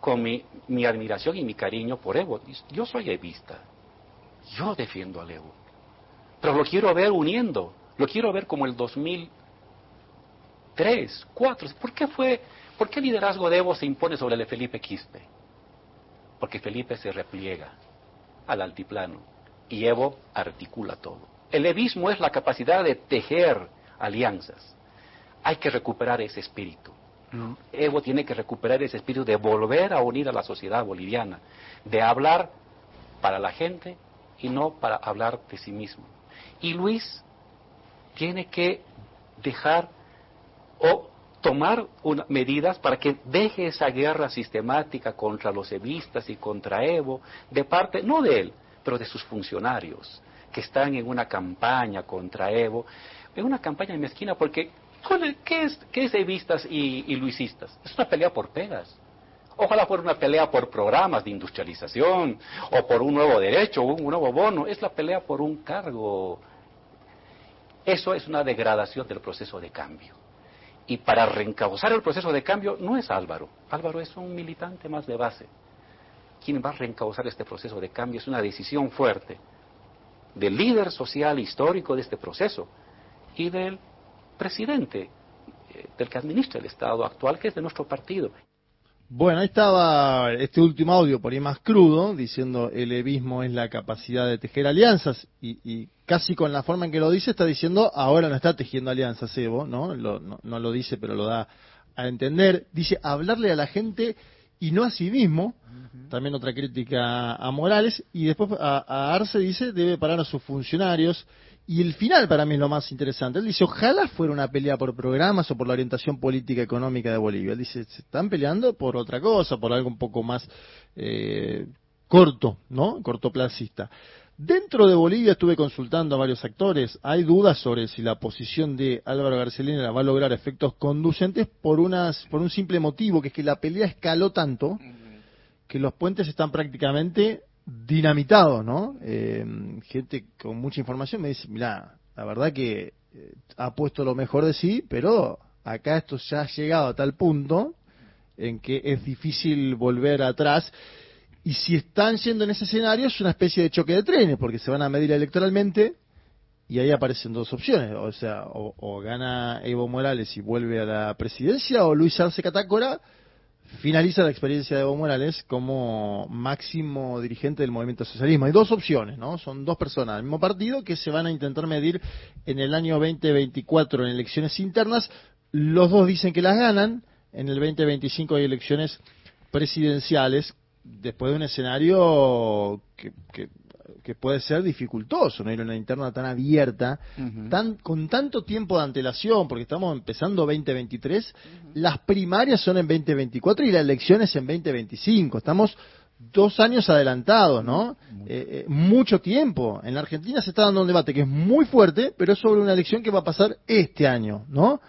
con mi, mi admiración y mi cariño por Evo. Yo soy evista. Yo defiendo al Evo. Pero lo quiero ver uniendo. Lo quiero ver como el 2003, 2004. ¿Por qué fue, por qué el liderazgo de Evo se impone sobre el de Felipe Quispe? Porque Felipe se repliega al altiplano y Evo articula todo. El evismo es la capacidad de tejer alianzas. Hay que recuperar ese espíritu. Evo tiene que recuperar ese espíritu de volver a unir a la sociedad boliviana, de hablar para la gente y no para hablar de sí mismo. Y Luis tiene que dejar o tomar una- medidas para que deje esa guerra sistemática contra los evistas y contra Evo, de parte, no de él, pero de sus funcionarios, que están en una campaña contra Evo, en una campaña mezquina, porque ¿cuál es- ¿qué es, qué es evistas y, y luisistas? Es una pelea por pegas. Ojalá fuera una pelea por programas de industrialización, o por un nuevo derecho, un nuevo bono. Es la pelea por un cargo. Eso es una degradación del proceso de cambio. Y para reencauzar el proceso de cambio no es Álvaro. Álvaro es un militante más de base. Quien va a reencauzar este proceso de cambio es una decisión fuerte del líder social histórico de este proceso y del presidente, eh, del que administra el Estado actual, que es de nuestro partido. Bueno, ahí estaba este último audio por ahí más crudo, diciendo el evismo es la capacidad de tejer alianzas y, y casi con la forma en que lo dice está diciendo ahora no está tejiendo alianzas Evo, ¿no? Lo- no, no lo dice pero lo da a entender. Dice hablarle a la gente y no a sí mismo, también otra crítica a Morales, y después a, a Arce dice debe parar a sus funcionarios. Y el final para mí es lo más interesante. Él dice, ojalá fuera una pelea por programas o por la orientación política económica de Bolivia. Él dice, se están peleando por otra cosa, por algo un poco más eh, corto, ¿no? Cortoplacista. Dentro de Bolivia estuve consultando a varios actores. Hay dudas sobre si la posición de Álvaro Garcelina va a lograr efectos conducentes por, unas, por un simple motivo, que es que la pelea escaló tanto que los puentes están prácticamente dinamitados, ¿no? Eh, gente con mucha información me dice, mira, la verdad que eh, ha puesto lo mejor de sí, pero acá esto ya ha llegado a tal punto en que es difícil volver atrás. Y si están yendo en ese escenario es una especie de choque de trenes, porque se van a medir electoralmente y ahí aparecen dos opciones, o sea, o, o gana Evo Morales y vuelve a la presidencia, o Luis Arce Catacora finaliza la experiencia de Evo Morales como máximo dirigente del movimiento socialismo. Hay dos opciones, ¿no? Son dos personas del mismo partido que se van a intentar medir en el año 2024 en elecciones internas. Los dos dicen que las ganan. En el 2025 hay elecciones presidenciales después de un escenario que, que, que puede ser dificultoso, no ir a una interna tan abierta, tan, con tanto tiempo de antelación, porque estamos empezando 2023, las primarias son en 2024 y la elección es en 2025. Estamos dos años adelantados, ¿no? Eh, eh, mucho tiempo. En la Argentina se está dando un debate que es muy fuerte, pero es sobre una elección que va a pasar este año, ¿no?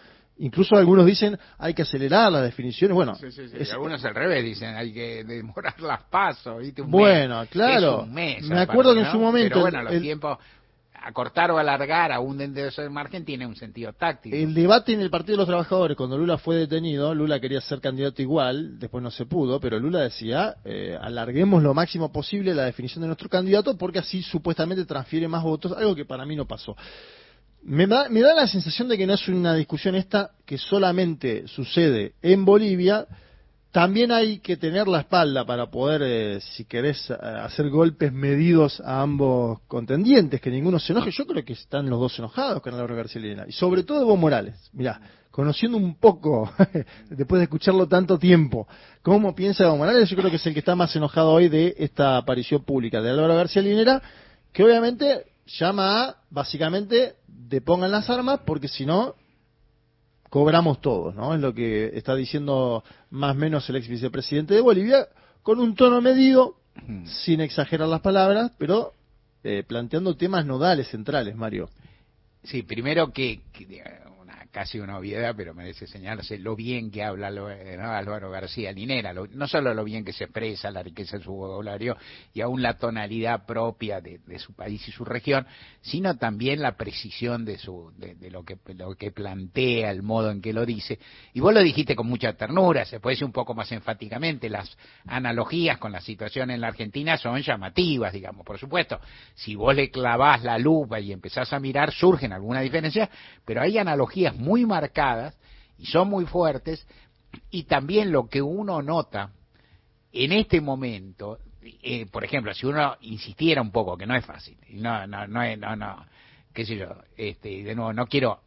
Incluso algunos dicen hay que acelerar las definiciones. Bueno, Sí, sí, sí. es- Algunos al revés dicen, hay que demorar las pasos, ¿viste? Un Bueno, mes. claro. Es un mes, Me acuerdo que en ¿no? su momento Pero bueno, los el- tiempos, acortar o alargar aún dentro de ese margen tiene un sentido táctico. El debate en el Partido de los Trabajadores, cuando Lula fue detenido, Lula quería ser candidato igual, después no se pudo, pero Lula decía, eh, alarguemos lo máximo posible la definición de nuestro candidato porque así supuestamente transfiere más votos, algo que para mí no pasó. Me da, me da la sensación de que no es una discusión esta que solamente sucede en Bolivia, también hay que tener la espalda para poder, eh, si querés, hacer golpes medidos a ambos contendientes, que ninguno se enoje. Yo creo que están los dos enojados con Álvaro García Linera. Y sobre todo Evo Morales. Mirá, conociendo un poco, después de escucharlo tanto tiempo, cómo piensa Evo Morales, yo creo que es el que está más enojado hoy de esta aparición pública de Álvaro García Linera, que obviamente llama a, básicamente, depongan las armas, porque si no, cobramos todos, ¿no? Es lo que está diciendo más o menos el ex vicepresidente de Bolivia, con un tono medido, sin exagerar las palabras, pero eh, planteando temas nodales centrales, Mario. Sí, primero que, que, casi una obviedad, pero merece señalarse lo bien que habla eh, ¿no? Álvaro García Linera, lo- no solo lo bien que se expresa, la riqueza de su vocabulario y aún la tonalidad propia de, de su país y su región, sino también la precisión de, su, de, de lo, que, lo que plantea, el modo en que lo dice. Y vos lo dijiste con mucha ternura, se puede decir un poco más enfáticamente, las analogías con la situación en la Argentina son llamativas, digamos, por supuesto. Si vos le clavás la lupa y empezás a mirar, surgen algunas diferencias, pero hay analogías muy marcadas y son muy fuertes, y también lo que uno nota en este momento, eh, por ejemplo, si uno insistiera un poco, que no es fácil, no, no, no, no, no, qué sé yo, este, de nuevo, no quiero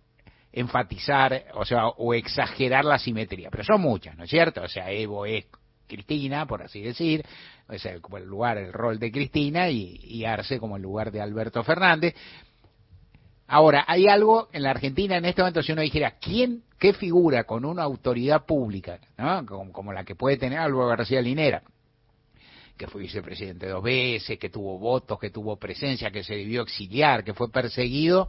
enfatizar, o sea, o exagerar la simetría, pero son muchas, ¿no es cierto? O sea, Evo es Cristina, por así decir, o sea, como el lugar, el rol de Cristina, y, y Arce como el lugar de Alberto Fernández. Ahora, hay algo en la Argentina en este momento, si uno dijera, ¿quién, qué figura con una autoridad pública, ¿no? como, como la que puede tener Álvaro García Linera, que fue vicepresidente dos veces, que tuvo votos, que tuvo presencia, que se debió exiliar, que fue perseguido,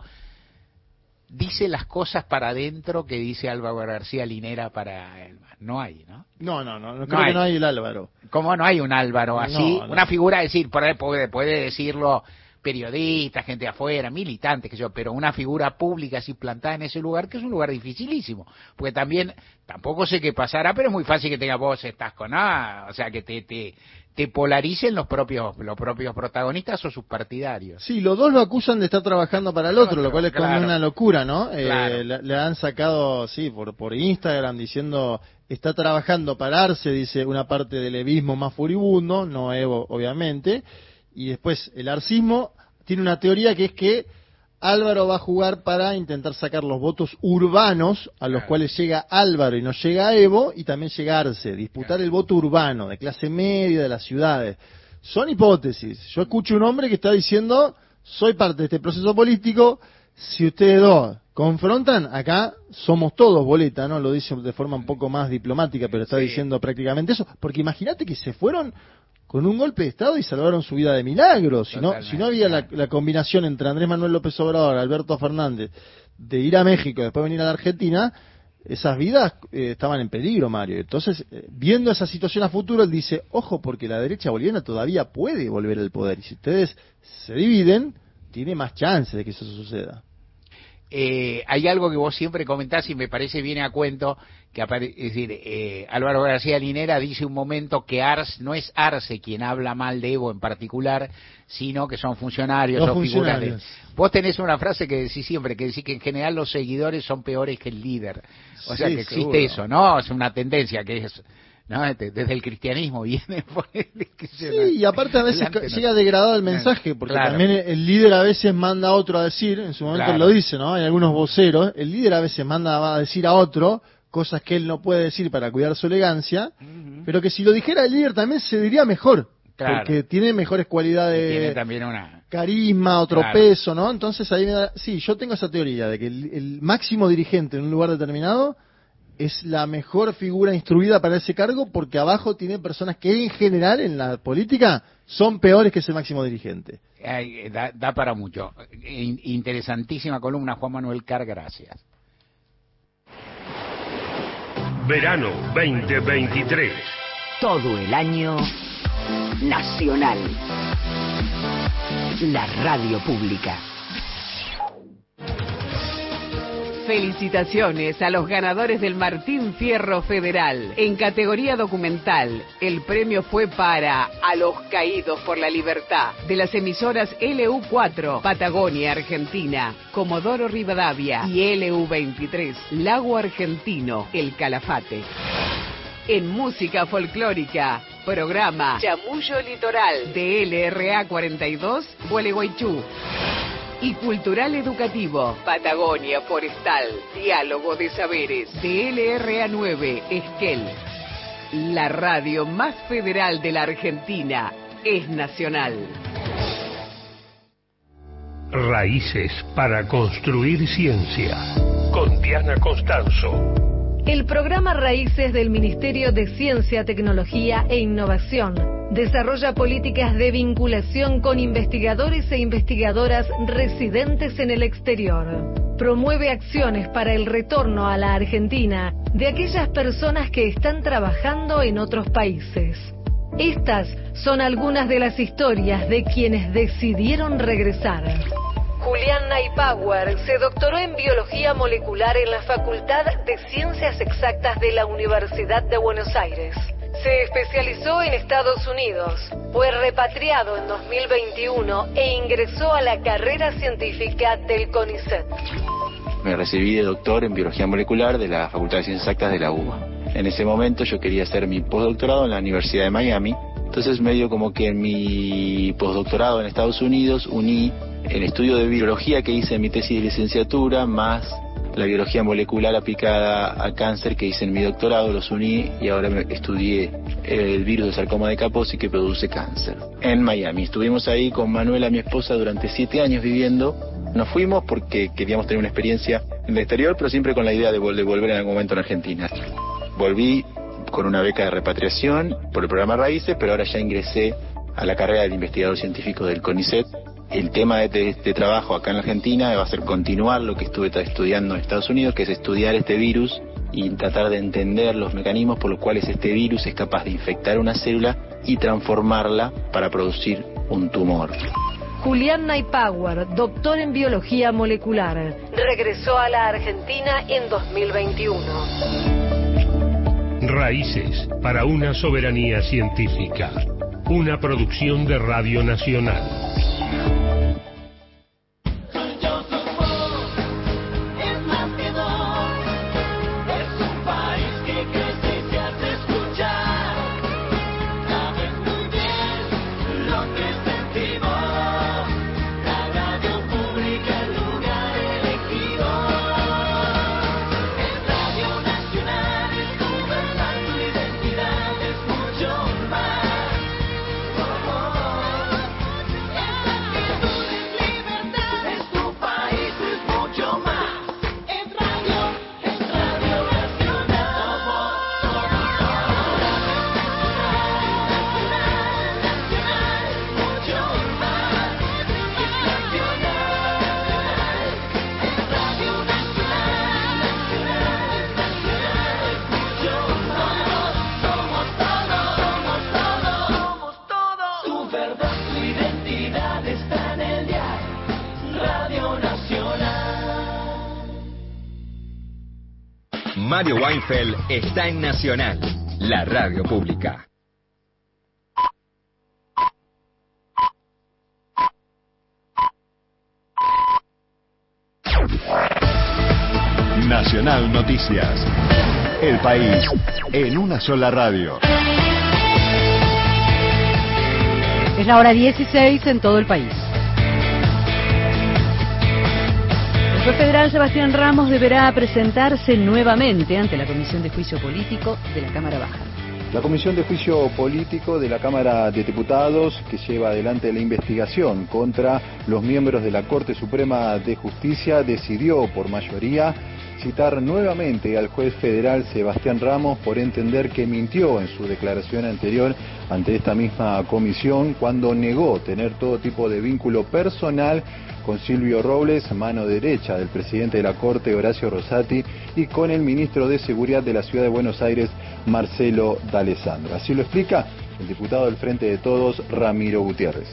dice las cosas para adentro que dice Álvaro García Linera para el No hay, ¿no? No, no, no, no creo que no hay el Álvaro. ¿Cómo no hay un Álvaro así? No, no. Una figura, decir, por ahí puede, puede decirlo periodistas, gente de afuera, militantes, que yo, pero una figura pública así plantada en ese lugar, que es un lugar dificilísimo, porque también, tampoco sé qué pasará, pero es muy fácil que tenga vos estás con nada, o sea, que te, te, te polaricen los propios, los propios protagonistas o sus partidarios. Sí, los dos lo acusan de estar trabajando para el otro, lo cual es como claro. una locura, ¿no? Eh, Claro. le, le han sacado, sí, por, por Instagram diciendo está trabajando para Arce, dice una parte del evismo más furibundo, no Evo, obviamente, y después el arcismo tiene una teoría que es que Álvaro va a jugar para intentar sacar los votos urbanos a los cuales llega Álvaro y no llega Evo y también llega Arce, disputar el voto urbano de clase media de las ciudades. Son hipótesis. Yo escucho un hombre que está diciendo, soy parte de este proceso político, si ustedes dos confrontan, acá somos todos boleta, ¿no? Lo dice de forma un poco más diplomática, pero está diciendo prácticamente eso, porque imagínate que se fueron con un golpe de Estado y salvaron su vida de milagro. Si no, si no había la, la combinación entre Andrés Manuel López Obrador, Alberto Fernández, de ir a México y después venir a la Argentina, esas vidas eh, estaban en peligro, Mario. Entonces, eh, viendo esa situación a futuro, él dice, ojo, porque la derecha boliviana todavía puede volver al poder. Y si ustedes se dividen, tiene más chance de que eso suceda. eh, hay algo que vos siempre comentás y me parece viene a cuento, que apare- es decir, eh, Álvaro García Linera dice un momento que Ars, no es Arce quien habla mal de Evo en particular, sino que son funcionarios Los o figuras de... funcionarios. Vos tenés una frase que decís siempre, que decís que en general los seguidores son peores que el líder. O sea que existe seguro. eso, ¿no? Es una tendencia que es... ¿no? Desde desde el cristianismo viene por Sí, y aparte a veces llega degradado el mensaje, porque Claro. también el líder a veces manda a otro a decir, en su momento Claro. lo dice, ¿no? Hay algunos voceros, el líder a veces manda a decir a otro cosas que él no puede decir para cuidar su elegancia, pero que si lo dijera el líder también se diría mejor, Claro. porque tiene mejores cualidades Tiene también una... carisma, otro Claro. peso, ¿no? Entonces ahí me da, sí, yo tengo esa teoría de que el, el máximo dirigente en un lugar determinado es la mejor figura instruida para ese cargo porque abajo tiene personas que en general en la política son peores que ese máximo dirigente. Ay, da, da para mucho. In- interesantísima columna, Juan Manuel Car, gracias. Verano 2023. Todo el año nacional. La radio pública. Felicitaciones a los ganadores del Martín Fierro Federal. En categoría documental, el premio fue para A los Caídos por la Libertad, de las emisoras LU4, Patagonia, Argentina, Comodoro Rivadavia y LU23, Lago Argentino, El Calafate. En música folclórica, programa Chamullo Litoral de LRA 42, Gualeguaychú. Y cultural educativo, Patagonia Forestal, Diálogo de Saberes, de LRA 9, Esquel. La radio más federal de la Argentina es nacional. Raíces para construir ciencia. Con Diana Constanzo. El programa Raíces del Ministerio de Ciencia, Tecnología e Innovación desarrolla políticas de vinculación con investigadores e investigadoras residentes en el exterior. Promueve acciones para el retorno a la Argentina de aquellas personas que están trabajando en otros países. Estas son algunas de las historias de quienes decidieron regresar. Julián Naipauer se doctoró en biología molecular en la Facultad de Ciencias Exactas de la Universidad de Buenos Aires. Se especializó en Estados Unidos, fue repatriado en 2021 e ingresó a la carrera científica del CONICET. Me recibí de doctor en biología molecular de la Facultad de Ciencias Exactas de la UBA. En ese momento yo quería hacer mi postdoctorado en la Universidad de Miami. Entonces medio como que en mi postdoctorado en Estados Unidos uní el estudio de biología que hice en mi tesis de licenciatura más la biología molecular aplicada a cáncer que hice en mi doctorado, los uní y ahora estudié el virus de sarcoma de Kaposi que produce cáncer. En Miami estuvimos ahí con Manuela, mi esposa, durante siete años viviendo Nos fuimos porque queríamos tener una experiencia en el exterior, pero siempre con la idea de, vol- de volver en algún momento en Argentina. Volví con una beca de repatriación por el programa Raíces, pero ahora ya ingresé a la carrera de investigador científico del CONICET. El tema de, de este trabajo acá en la Argentina va a ser continuar lo que estuve estudiando en Estados Unidos, que es estudiar este virus y tratar de entender los mecanismos por los cuales este virus es capaz de infectar una célula y transformarla para producir un tumor. Julián Naipower, doctor en biología molecular, regresó a la Argentina en 2021. Raíces para una soberanía científica. Una producción de Radio Nacional. Mario Weinfeld está en Nacional, la radio pública. Nacional Noticias. El país en una sola radio. Es la hora 16 en todo el país. Juez federal Sebastián Ramos deberá presentarse nuevamente ante la Comisión de Juicio Político de la Cámara Baja. La Comisión de Juicio Político de la Cámara de Diputados, que lleva adelante la investigación contra los miembros de la Corte Suprema de Justicia, decidió por mayoría citar nuevamente al juez federal Sebastián Ramos por entender que mintió en su declaración anterior ante esta misma comisión cuando negó tener todo tipo de vínculo personal con Silvio Robles, mano derecha del presidente de la Corte, Horacio Rosati, y con el ministro de Seguridad de la Ciudad de Buenos Aires, Marcelo D'Alessandro. Así lo explica el diputado del Frente de Todos, Ramiro Gutiérrez.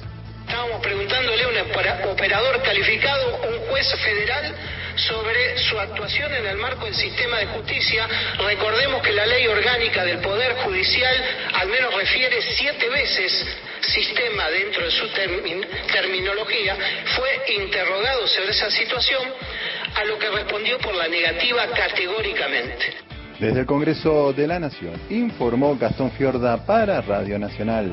Estábamos preguntándole a un opera- operador calificado, un juez federal, sobre su actuación en el marco del sistema de justicia. Recordemos que la ley orgánica del Poder Judicial al menos refiere siete veces sistema dentro de su termin- terminología. Fue interrogado sobre esa situación, a lo que respondió por la negativa categóricamente. Desde el Congreso de la Nación, informó Gastón Fiorda para Radio Nacional.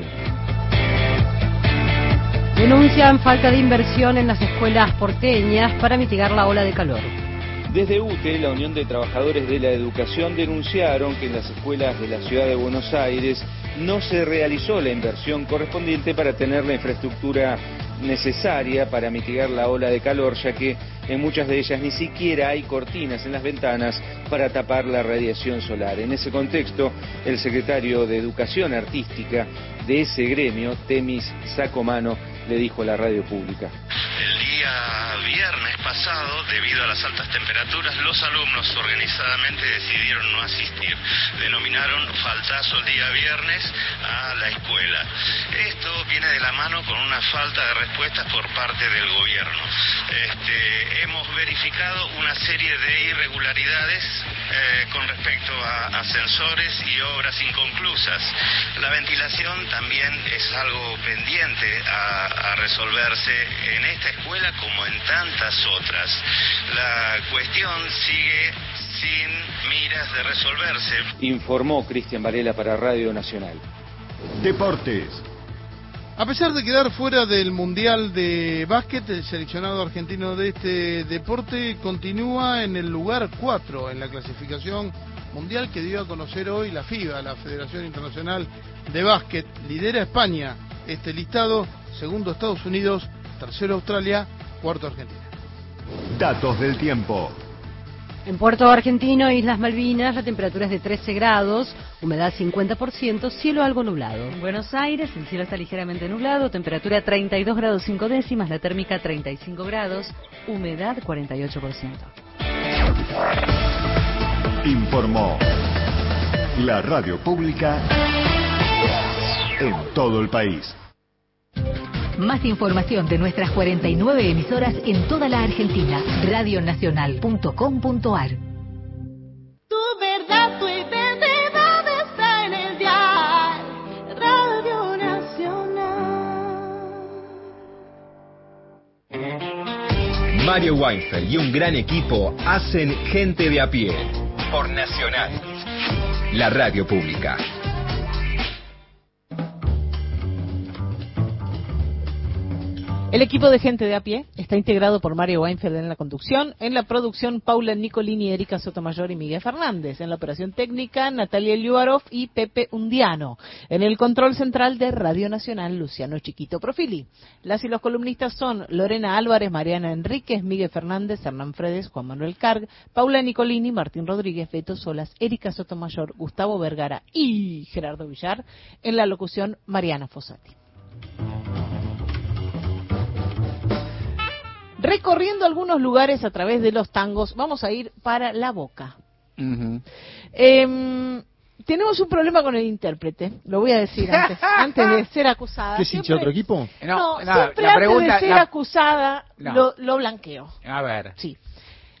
Denuncian falta de inversión en las escuelas porteñas para mitigar la ola de calor. Desde UTE, la Unión de Trabajadores de la Educación denunciaron que en las escuelas de la ciudad de Buenos Aires no se realizó la inversión correspondiente para tener la infraestructura necesaria para mitigar la ola de calor, ya que en muchas de ellas ni siquiera hay cortinas en las ventanas para tapar la radiación solar. En ese contexto, el secretario de Educación Artística de ese gremio, Temis Sacomano, le dijo la radio pública. El día viernes pasado, debido a las altas temperaturas, los alumnos organizadamente decidieron no asistir. Denominaron faltazo el día viernes a la escuela. Esto viene de la mano con una falta de respuestas por parte del gobierno. Este, hemos verificado una serie de irregularidades eh, con respecto a ascensores y obras inconclusas. La ventilación también es algo pendiente a, a resolverse en esta escuela como en tantas otras. La cuestión sigue sin miras de resolverse. Informó Cristian Varela para Radio Nacional. Deportes. A pesar de quedar fuera del Mundial de Básquet, el seleccionado argentino de este deporte continúa en el lugar 4 en la clasificación mundial que dio a conocer hoy la FIBA, la Federación Internacional de Básquet. Lidera España este listado, segundo Estados Unidos, tercero Australia, cuarto Argentina. Datos del tiempo. En Puerto Argentino, Islas Malvinas, la temperatura es de 13 grados, humedad 50%, cielo algo nublado. En Buenos Aires, el cielo está ligeramente nublado, temperatura 32 grados 5 décimas, la térmica 35 grados, humedad 48%. Informó la radio pública en todo el país. Más información de nuestras 49 emisoras en toda la Argentina. Radionacional.com.ar Tu verdad, tu identidad está en el dial. Radio Nacional. Mario Weinfeld y un gran equipo hacen Gente de a pie por Nacional, la radio pública. El equipo de gente de a pie está integrado por Mario Weinfeld en la conducción, en la producción Paula Nicolini, Erika Sotomayor y Miguel Fernández, en la operación técnica Natalia Liubarov y Pepe Undiano, en el control central de Radio Nacional Luciano Chiquito Profili. Las y los columnistas son Lorena Álvarez, Mariana Enríquez, Miguel Fernández, Hernán Fredes, Juan Manuel Carg, Paula Nicolini, Martín Rodríguez, Beto Solas, Erika Sotomayor, Gustavo Vergara y Gerardo Villar, en la locución Mariana Fossati. Recorriendo algunos lugares a través de los tangos, vamos a ir para La Boca. Em, tenemos un problema con el intérprete, lo voy a decir antes, antes de ser acusada. ¿Qué Siempre- otro equipo? No, no, siempre la antes pregunta- de ser la- acusada No. lo, lo blanqueo. A ver. Sí.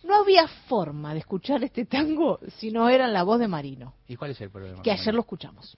No había forma de escuchar este tango si no era la voz de Marino, ¿Y cuál es el problema? que ayer lo escuchamos.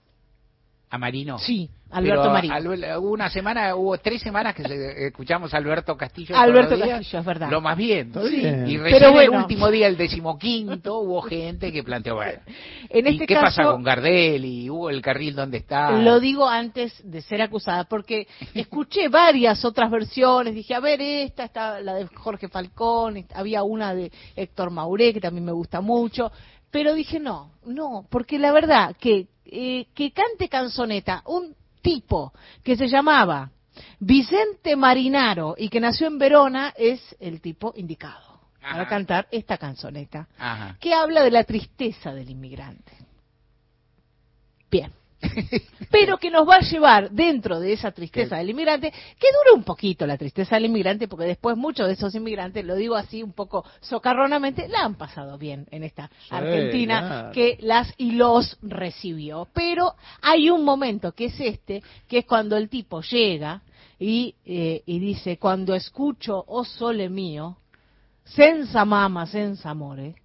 ¿A Marino? Sí, Alberto Pero Marino. al- una semana, hubo tres semanas que se- escuchamos a Alberto Castillo. Alberto todos los días, Castillo, es verdad. Lo más bien. Bien. Y Pero recién el bueno. último día, el decimoquinto, hubo gente que planteó, bueno, En ¿y este qué pasa caso, con Gardel? ¿Y hubo el carril donde está? Lo digo antes de ser acusada, porque escuché varias otras versiones. Dije, a ver, esta, está la de Jorge Falcón, había una de Héctor Mauré, que también me gusta mucho. Pero dije, no, no, porque la verdad que, eh, que cante canzoneta un tipo que se llamaba Vicente Marinaro y que nació en Verona es el tipo indicado para cantar esta canzoneta Ajá. que habla de la tristeza del inmigrante. Bien. Pero que nos va a llevar dentro de esa tristeza del inmigrante, que dura un poquito la tristeza del inmigrante, porque después muchos de esos inmigrantes, lo digo así un poco socarronamente, la han pasado bien en esta Sí, Argentina claro. que las y los recibió. Pero hay un momento que es este, que es cuando el tipo llega y, eh, y dice, cuando escucho, oh sole mío, senza mama, senza amore,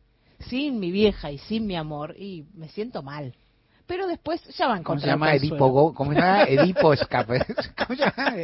sin mi vieja y sin mi amor, y me siento mal. Pero después ya van ¿Cómo se llama. Edipo? ¿Cómo se llama? Edipo Escape. ¿Cómo se llama?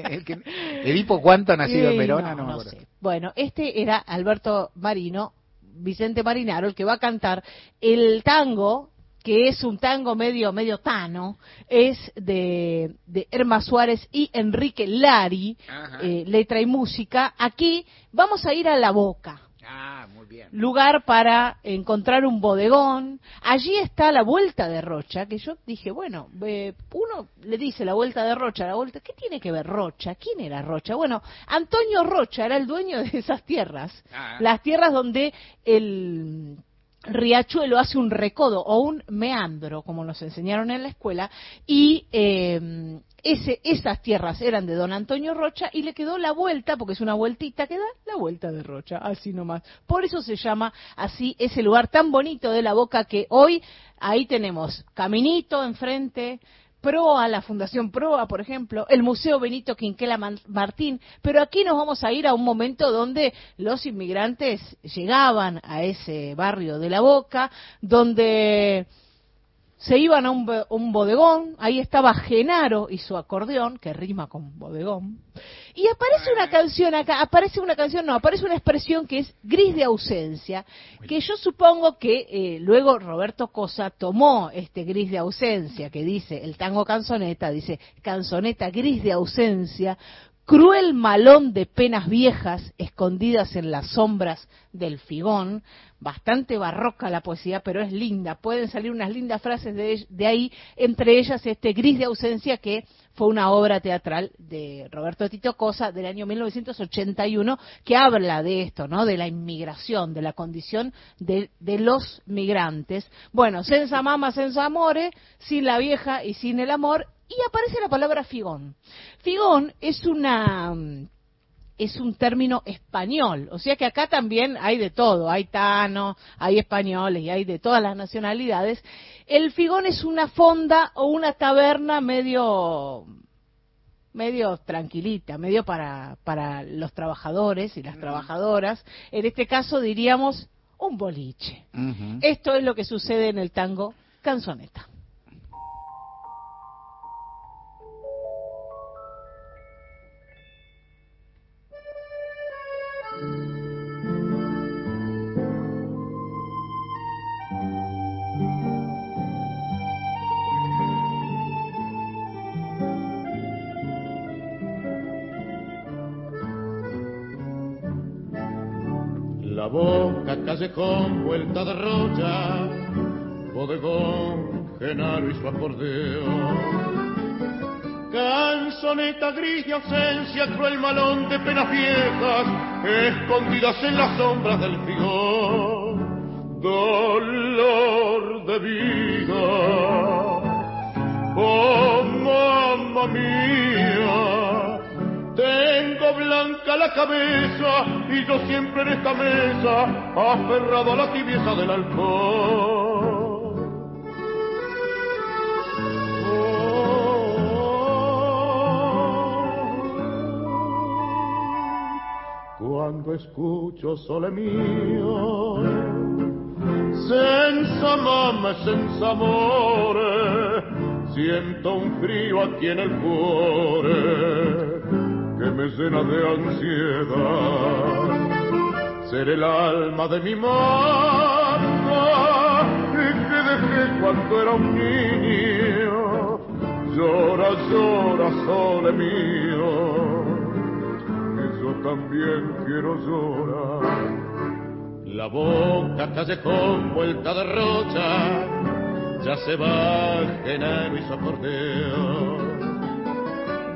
Edipo cuánto nacido en Verona, no, no, me no acuerdo. sé. Bueno, este era Alberto Marino, Vicente Marinaro, el que va a cantar el tango que es un tango medio medio tano, es de, de Erma Suárez y Enrique Lari, eh, letra y música. Aquí vamos a ir a La Boca, Ah, muy bien. lugar para encontrar un bodegón. Allí está la vuelta de Rocha, que yo dije, bueno, eh, uno le dice la vuelta de Rocha, la vuelta, ¿qué tiene que ver Rocha? ¿Quién era Rocha? Bueno, Antonio Rocha era el dueño de esas tierras, Ah. las tierras donde el riachuelo hace un recodo o un meandro, como nos enseñaron en la escuela, y eh, ese, esas tierras eran de don Antonio Rocha y le quedó la vuelta, porque es una vueltita que da la vuelta de Rocha, así nomás. Por eso se llama así ese lugar tan bonito de la boca que hoy ahí tenemos caminito enfrente, PROA, la Fundación PROA, por ejemplo, el Museo Benito Quinquela Martín, pero aquí nos vamos a ir a un momento donde los inmigrantes llegaban a ese barrio de la Boca, donde se iban a un, bo- un bodegón, ahí estaba Genaro y su acordeón, que rima con bodegón, y aparece una canción acá, aparece una canción, no, aparece una expresión que es gris de ausencia, que yo supongo que eh, luego Roberto Cosa tomó este gris de ausencia, que dice, el tango canzoneta, dice, canzoneta gris de ausencia, cruel malón de penas viejas escondidas en las sombras del figón, bastante barroca la poesía, pero es linda, pueden salir unas lindas frases de, de ahí, entre ellas este gris de ausencia que fue una obra teatral de Roberto Tito Cosa del año 1981 que habla de esto, ¿no? De la inmigración, de la condición de, de los migrantes. Bueno, senza mama, senza amore, sin la vieja y sin el amor, y aparece la palabra figón. Figón es una mm, es un término español, o sea que acá también hay de todo, hay tano, hay españoles y hay de todas las nacionalidades. El figón es una fonda o una taberna medio medio tranquilita, medio para para los trabajadores y las trabajadoras. En este caso diríamos un boliche. Esto es lo que sucede en el tango canzoneta. La boca, callejón, vuelta de rocha, bodegón, genaro y su acordeón. Canzoneta gris de ausencia, cruel malón de penas viejas, escondidas en las sombras del figón. Dolor de vida, oh mamma mía, tengo blanca la cabeza y yo siempre en esta mesa aferrado a la tibieza del alcohol. Cuando escucho sole mio, senza mamma, senza amore, siento un frío aquí en el cuore que me llena de ansiedad. Ser el alma de mi mamá que dejé cuando era un niño. Llora, llora, sole mío, que yo también quiero llorar. La boca callejón vuelta de rocha, ya se va genaro y su acordeón.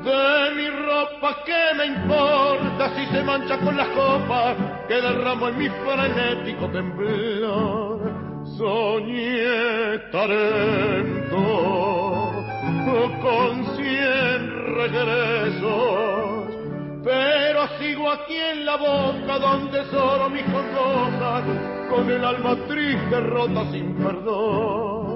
De mi ropa, ¿qué me importa si se mancha con las copas que derramo en mi frenético temblor? Soñé talento con cien regresos, pero sigo aquí en la boca donde solo mis cosas con el alma triste rota sin perdón.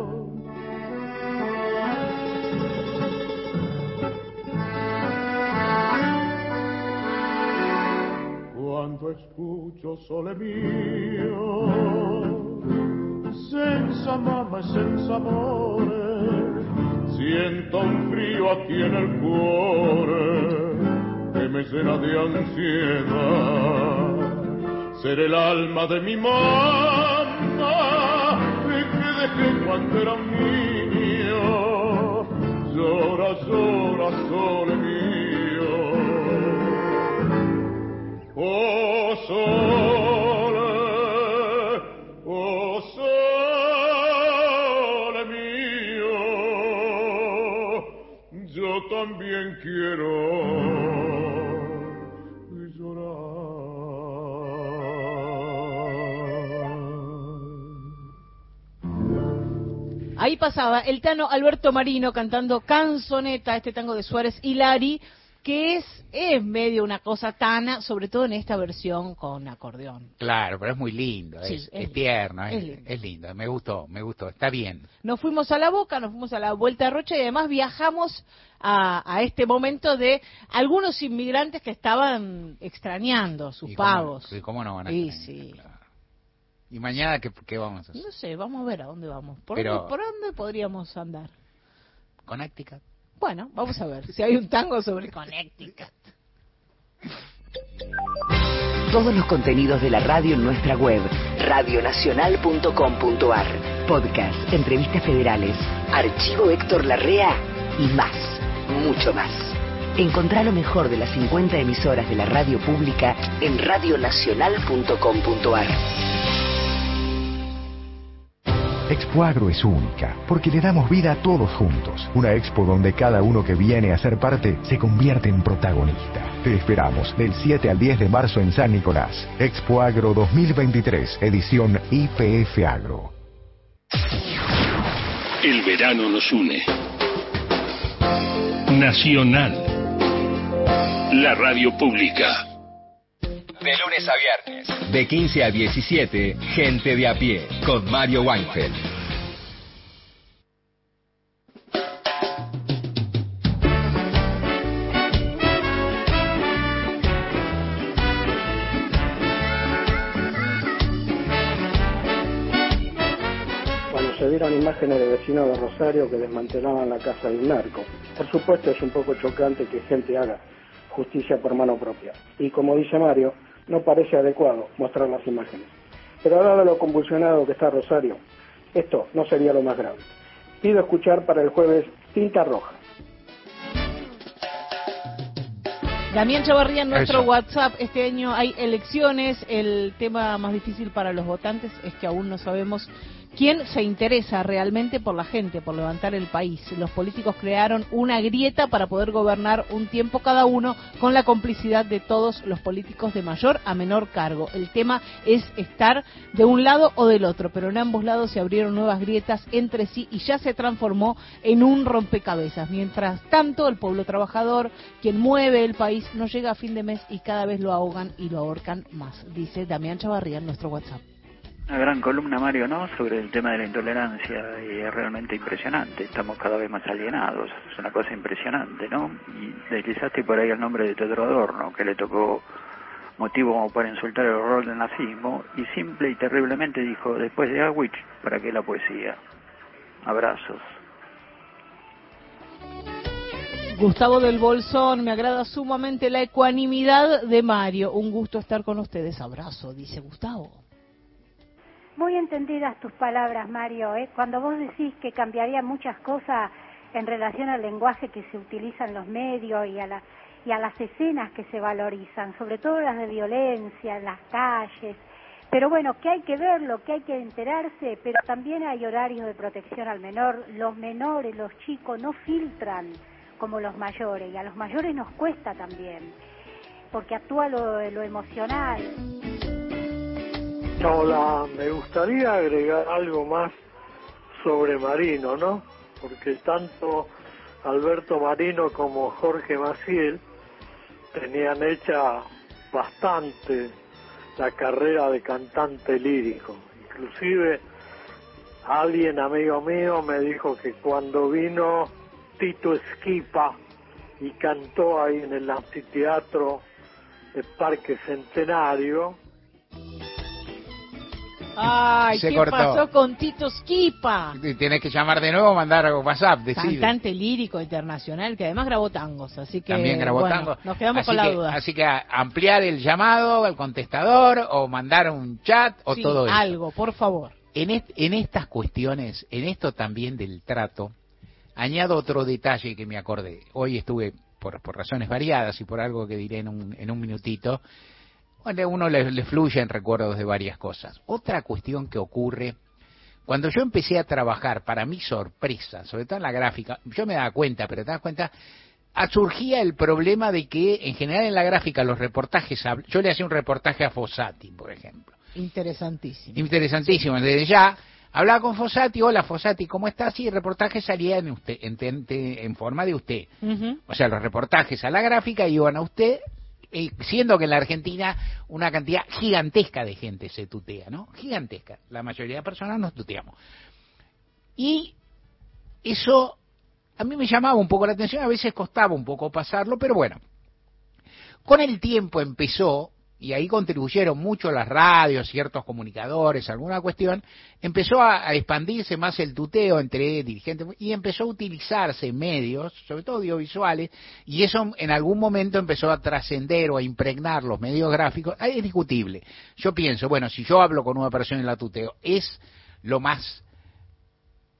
Cuando escucho sole mio, senza mamma e senza amore, siento un frío aquí en el cuore que me llena de ansiedad. Ser el alma de mi mamá y que dejé cuando era un niño. Llora, llora, sole Ahí pasaba el Tano Alberto Marino cantando Canzoneta, este tango de Suárez y Lari, que es, es medio una cosa tana, sobre todo en esta versión con acordeón. Claro, pero es muy lindo, Sí, es, es es lindo, tierno, es lindo. es lindo, me gustó, me gustó, está bien. Nos fuimos a la Boca, nos fuimos a la Vuelta de Rocha y además viajamos a, a este momento de algunos inmigrantes que estaban extrañando sus ¿Y cómo- pagos. y cómo no van a Sí, sí. ¿Y mañana qué, qué vamos a hacer? No sé, vamos a ver a dónde vamos. ¿Por, Pero- dónde, por dónde podríamos andar? Connecticut. Bueno, vamos a ver si hay un tango sobre Connecticut. Todos los contenidos de la radio en nuestra web, radionacional.com.ar. Podcast, entrevistas federales, archivo Héctor Larrea y más, mucho más. Encontrá lo mejor de las 50 emisoras de la radio pública en radionacional.com.ar. Expo Agro es única, porque le damos vida a todos juntos. Una expo donde cada uno que viene a ser parte se convierte en protagonista. Te esperamos del 7 al 10 de marzo en San Nicolás. Expo Agro 2023, edición IPF Agro. El verano nos une. Nacional. La radio pública. De lunes a viernes. De 15 a 17, Gente de a pie, con Mario Weinfeld. cuando se vieron imágenes de vecinos de Rosario que desmantelaban la casa de un narco. Por supuesto es un poco chocante que gente haga justicia por mano propia. Y como dice Mario, no parece adecuado mostrar las imágenes. Pero dado lo convulsionado que está Rosario, esto no sería lo más grave. Pido escuchar para el jueves Tinta Roja. Damián Chavarría en nuestro Eso. WhatsApp. Este año hay elecciones. El tema más difícil para los votantes es que aún no sabemos quién se interesa realmente por la gente, por levantar el país. Los políticos crearon una grieta para poder gobernar un tiempo cada uno con la complicidad de todos los políticos de mayor a menor cargo. El tema es estar de un lado o del otro, pero en ambos lados se abrieron nuevas grietas entre sí y ya se transformó en un rompecabezas. Mientras tanto, el pueblo trabajador, quien mueve el país, no llega a fin de mes y cada vez lo ahogan y lo ahorcan más, dice Damián Chavarría en nuestro WhatsApp. Una gran columna, Mario, ¿no? Sobre el tema de la intolerancia y es realmente impresionante. Estamos cada vez más alienados. Es una cosa impresionante, ¿no? Y deslizaste por ahí el nombre de Teodoro Adorno, que le tocó motivo como para insultar el horror del nazismo y simple y terriblemente dijo, después de Auschwitz, ¿para qué la poesía? Abrazos. Gustavo del Bolsón, me agrada sumamente la ecuanimidad de Mario. Un gusto estar con ustedes. Abrazo, dice Gustavo. Muy entendidas tus palabras, Mario. ¿eh? Cuando vos decís que cambiaría muchas cosas en relación al lenguaje que se utiliza en los medios y a, la- y a las escenas que se valorizan, sobre todo las de violencia en las calles. Pero bueno, que hay que verlo, que hay que enterarse, pero también hay horarios de protección al menor. Los menores, los chicos, no filtran como los mayores y a los mayores nos cuesta también, porque actúa lo, lo emocional. Hola, me gustaría agregar algo más sobre Marino, ¿no? Porque tanto Alberto Marino como Jorge Maciel tenían hecha bastante la carrera de cantante lírico. Inclusive alguien amigo mío me dijo que cuando vino Tito Esquipa y cantó ahí en el anfiteatro del Parque Centenario, Ay, Se ¿qué cortó. pasó con Tito Skipa? Tienes que llamar de nuevo, mandar WhatsApp, decir. Cantante lírico internacional que además grabó tangos, así que También grabó bueno, tango. Nos quedamos así con la que, duda. Así que ampliar el llamado al contestador o mandar un chat o Sí, todo eso. algo, por favor. En, est- en estas cuestiones, en esto también del trato, añado otro detalle que me acordé. Hoy estuve, por, por razones variadas y por algo que diré en un, en un minutito, bueno, a uno le, le fluyen recuerdos de varias cosas. Otra cuestión que ocurre, cuando yo empecé a trabajar, para mi sorpresa, sobre todo en la gráfica, yo me daba cuenta, pero te das cuenta, ah, surgía el problema de que en general en la gráfica los reportajes, yo le hacía un reportaje a Fossati, por ejemplo. Interesantísimo. Interesantísimo. Desde ya hablaba con Fossati, hola Fossati, ¿cómo estás? Y el reportaje salía en usted, en, en- en forma de usted. O sea, los reportajes a la gráfica iban a usted, eh, siendo que en la Argentina una cantidad gigantesca de gente se tutea, ¿no? Gigantesca. La mayoría de personas nos tuteamos. Y eso a mí me llamaba un poco la atención, a veces costaba un poco pasarlo, pero bueno. Con el tiempo empezó, y ahí contribuyeron mucho las radios, ciertos comunicadores, alguna cuestión, empezó a, expandirse más el tuteo entre dirigentes y empezó a utilizarse medios, sobre todo audiovisuales, y eso en algún momento empezó a trascender o a impregnar los medios gráficos. Ah, Es discutible. Yo pienso, bueno, si yo hablo con una persona y la tuteo, es lo más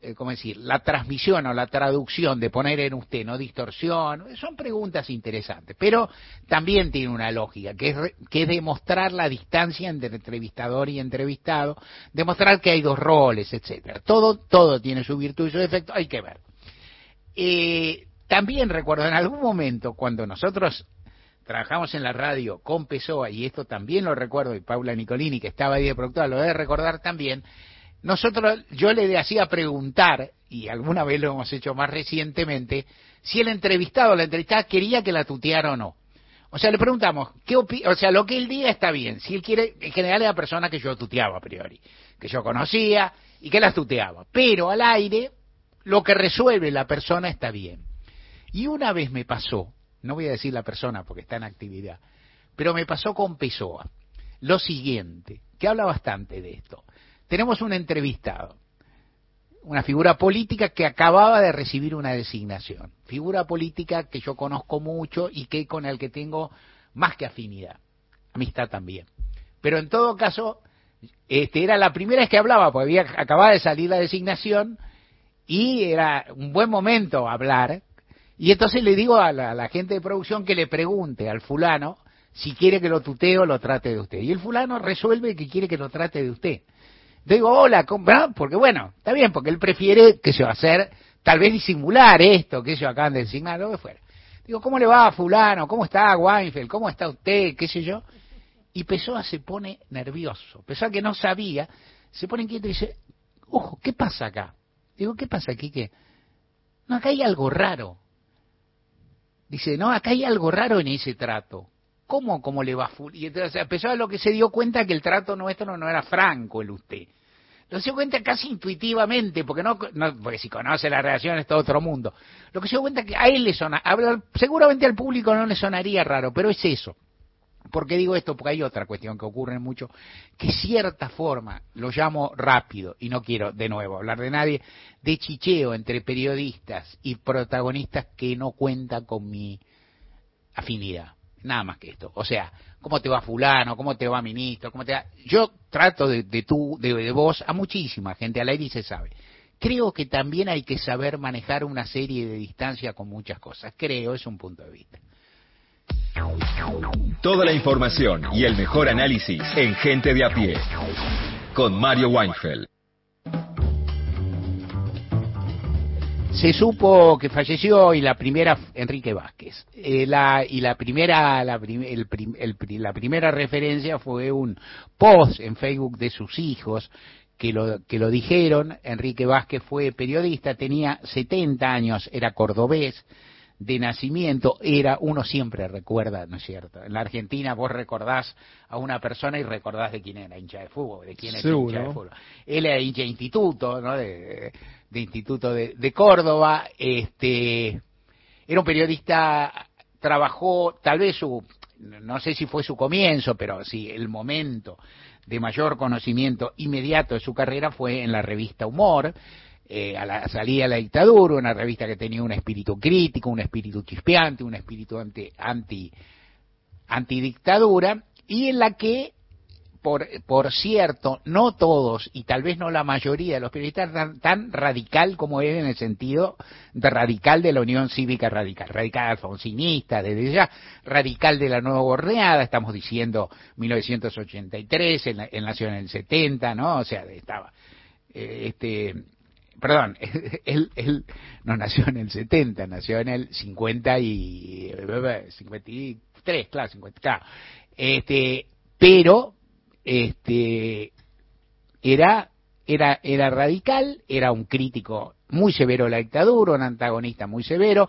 eh, ¿cómo decir? La transmisión o la traducción de poner en usted, no distorsión, son preguntas interesantes, pero también tiene una lógica, que es, que es demostrar la distancia entre entrevistador y entrevistado, demostrar que hay dos roles, etcétera. Todo, todo tiene su virtud y su defecto, hay que ver. Eh, también recuerdo en algún momento cuando nosotros trabajamos en la radio con Pessoa, y esto también lo recuerdo, y Paula Nicolini, que estaba ahí de productora, lo debe recordar también, nosotros, yo le hacía preguntar, y alguna vez lo hemos hecho más recientemente, si el entrevistado o la entrevistada quería que la tuteara o no. O sea, le preguntamos, ¿qué o sea, lo que él diga está bien. Si él quiere, en general era persona que yo tuteaba a priori, que yo conocía y que las tuteaba. Pero al aire, lo que resuelve la persona está bien. Y una vez me pasó, no voy a decir la persona porque está en actividad, pero me pasó con Pessoa, lo siguiente, que habla bastante de esto. Tenemos un entrevistado, una figura política que acababa de recibir una designación, figura política que yo conozco mucho y que con el que tengo más que afinidad, amistad también. Pero en todo caso, este era la primera vez que hablaba, porque había acababa de salir la designación y era un buen momento hablar. Y entonces le digo a la, a la gente de producción que le pregunte al fulano si quiere que lo tutee o lo trate de usted. Y el fulano resuelve que quiere que lo trate de usted. Digo, hola, ¿cómo va? porque bueno, está bien, porque él prefiere que se va a hacer, tal vez disimular esto, que ellos acaban de designar, lo que fuera. Digo, ¿cómo le va a fulano? ¿Cómo está Weinfeld? ¿Cómo está usted? ¿Qué sé yo? Y Pessoa se pone nervioso. Pessoa que no sabía, se pone inquieto y dice, ojo, ¿qué pasa acá? Digo, ¿qué pasa aquí? que No, acá hay algo raro. Dice, no, acá hay algo raro en ese trato. ¿Cómo, cómo le va a? Y entonces a lo que se dio cuenta que el trato nuestro no era franco, el usted. Lo se dio cuenta casi intuitivamente, porque no, porque si conoce la relación es todo otro mundo. Lo que se dio cuenta que a él le sona, seguramente al público no le sonaría raro, pero es eso. ¿Por qué digo esto? Porque hay otra cuestión que ocurre mucho, que cierta forma, lo llamo rápido, y no quiero de nuevo hablar de nadie, de chicheo entre periodistas y protagonistas que no cuentan con mi afinidad. Nada más que esto. O sea, ¿cómo te va fulano? ¿Cómo te va ministro? ¿Cómo te? Yo trato de, de tú, de, de vos, a muchísima gente al aire se sabe. Creo que también hay que saber manejar una serie de distancia con muchas cosas. Creo, es un punto de vista. Toda la información y el mejor análisis en Gente de a pie. Con Mario Weinfeld. Se supo que falleció y la primera Enrique Vázquez. Eh, la, y la primera la, el la primera referencia fue un post en Facebook de sus hijos que lo que lo dijeron. Enrique Vázquez fue periodista, tenía 70 años, era cordobés de nacimiento era, uno siempre recuerda, ¿no es cierto? En la Argentina vos recordás a una persona y recordás de quién era hincha de fútbol, de quién es Seguro. hincha de fútbol. Él era hincha de instituto, ¿no? De, de instituto de, de Córdoba, este, era un periodista, trabajó, tal vez su, no sé si fue su comienzo, pero sí, el momento de mayor conocimiento inmediato de su carrera fue en la revista Humor, eh, a la salida de la dictadura, una revista que tenía un espíritu crítico, un espíritu chispeante, un espíritu anti, anti antidictadura, y en la que, por, cierto, no todos, y tal vez no la mayoría de los periodistas tan, tan radical como él en el sentido de radical de la Unión Cívica Radical, radical alfonsinista, desde ya, radical de la Nueva Borneada, estamos diciendo 1983, él, él nació en el 70, ¿no? O sea, estaba, eh, este, perdón, él, él no nació en el 70, nació en el 50 y 53, claro, 50, claro. Este, pero este era era era radical, era un crítico muy severo de la dictadura, un antagonista muy severo,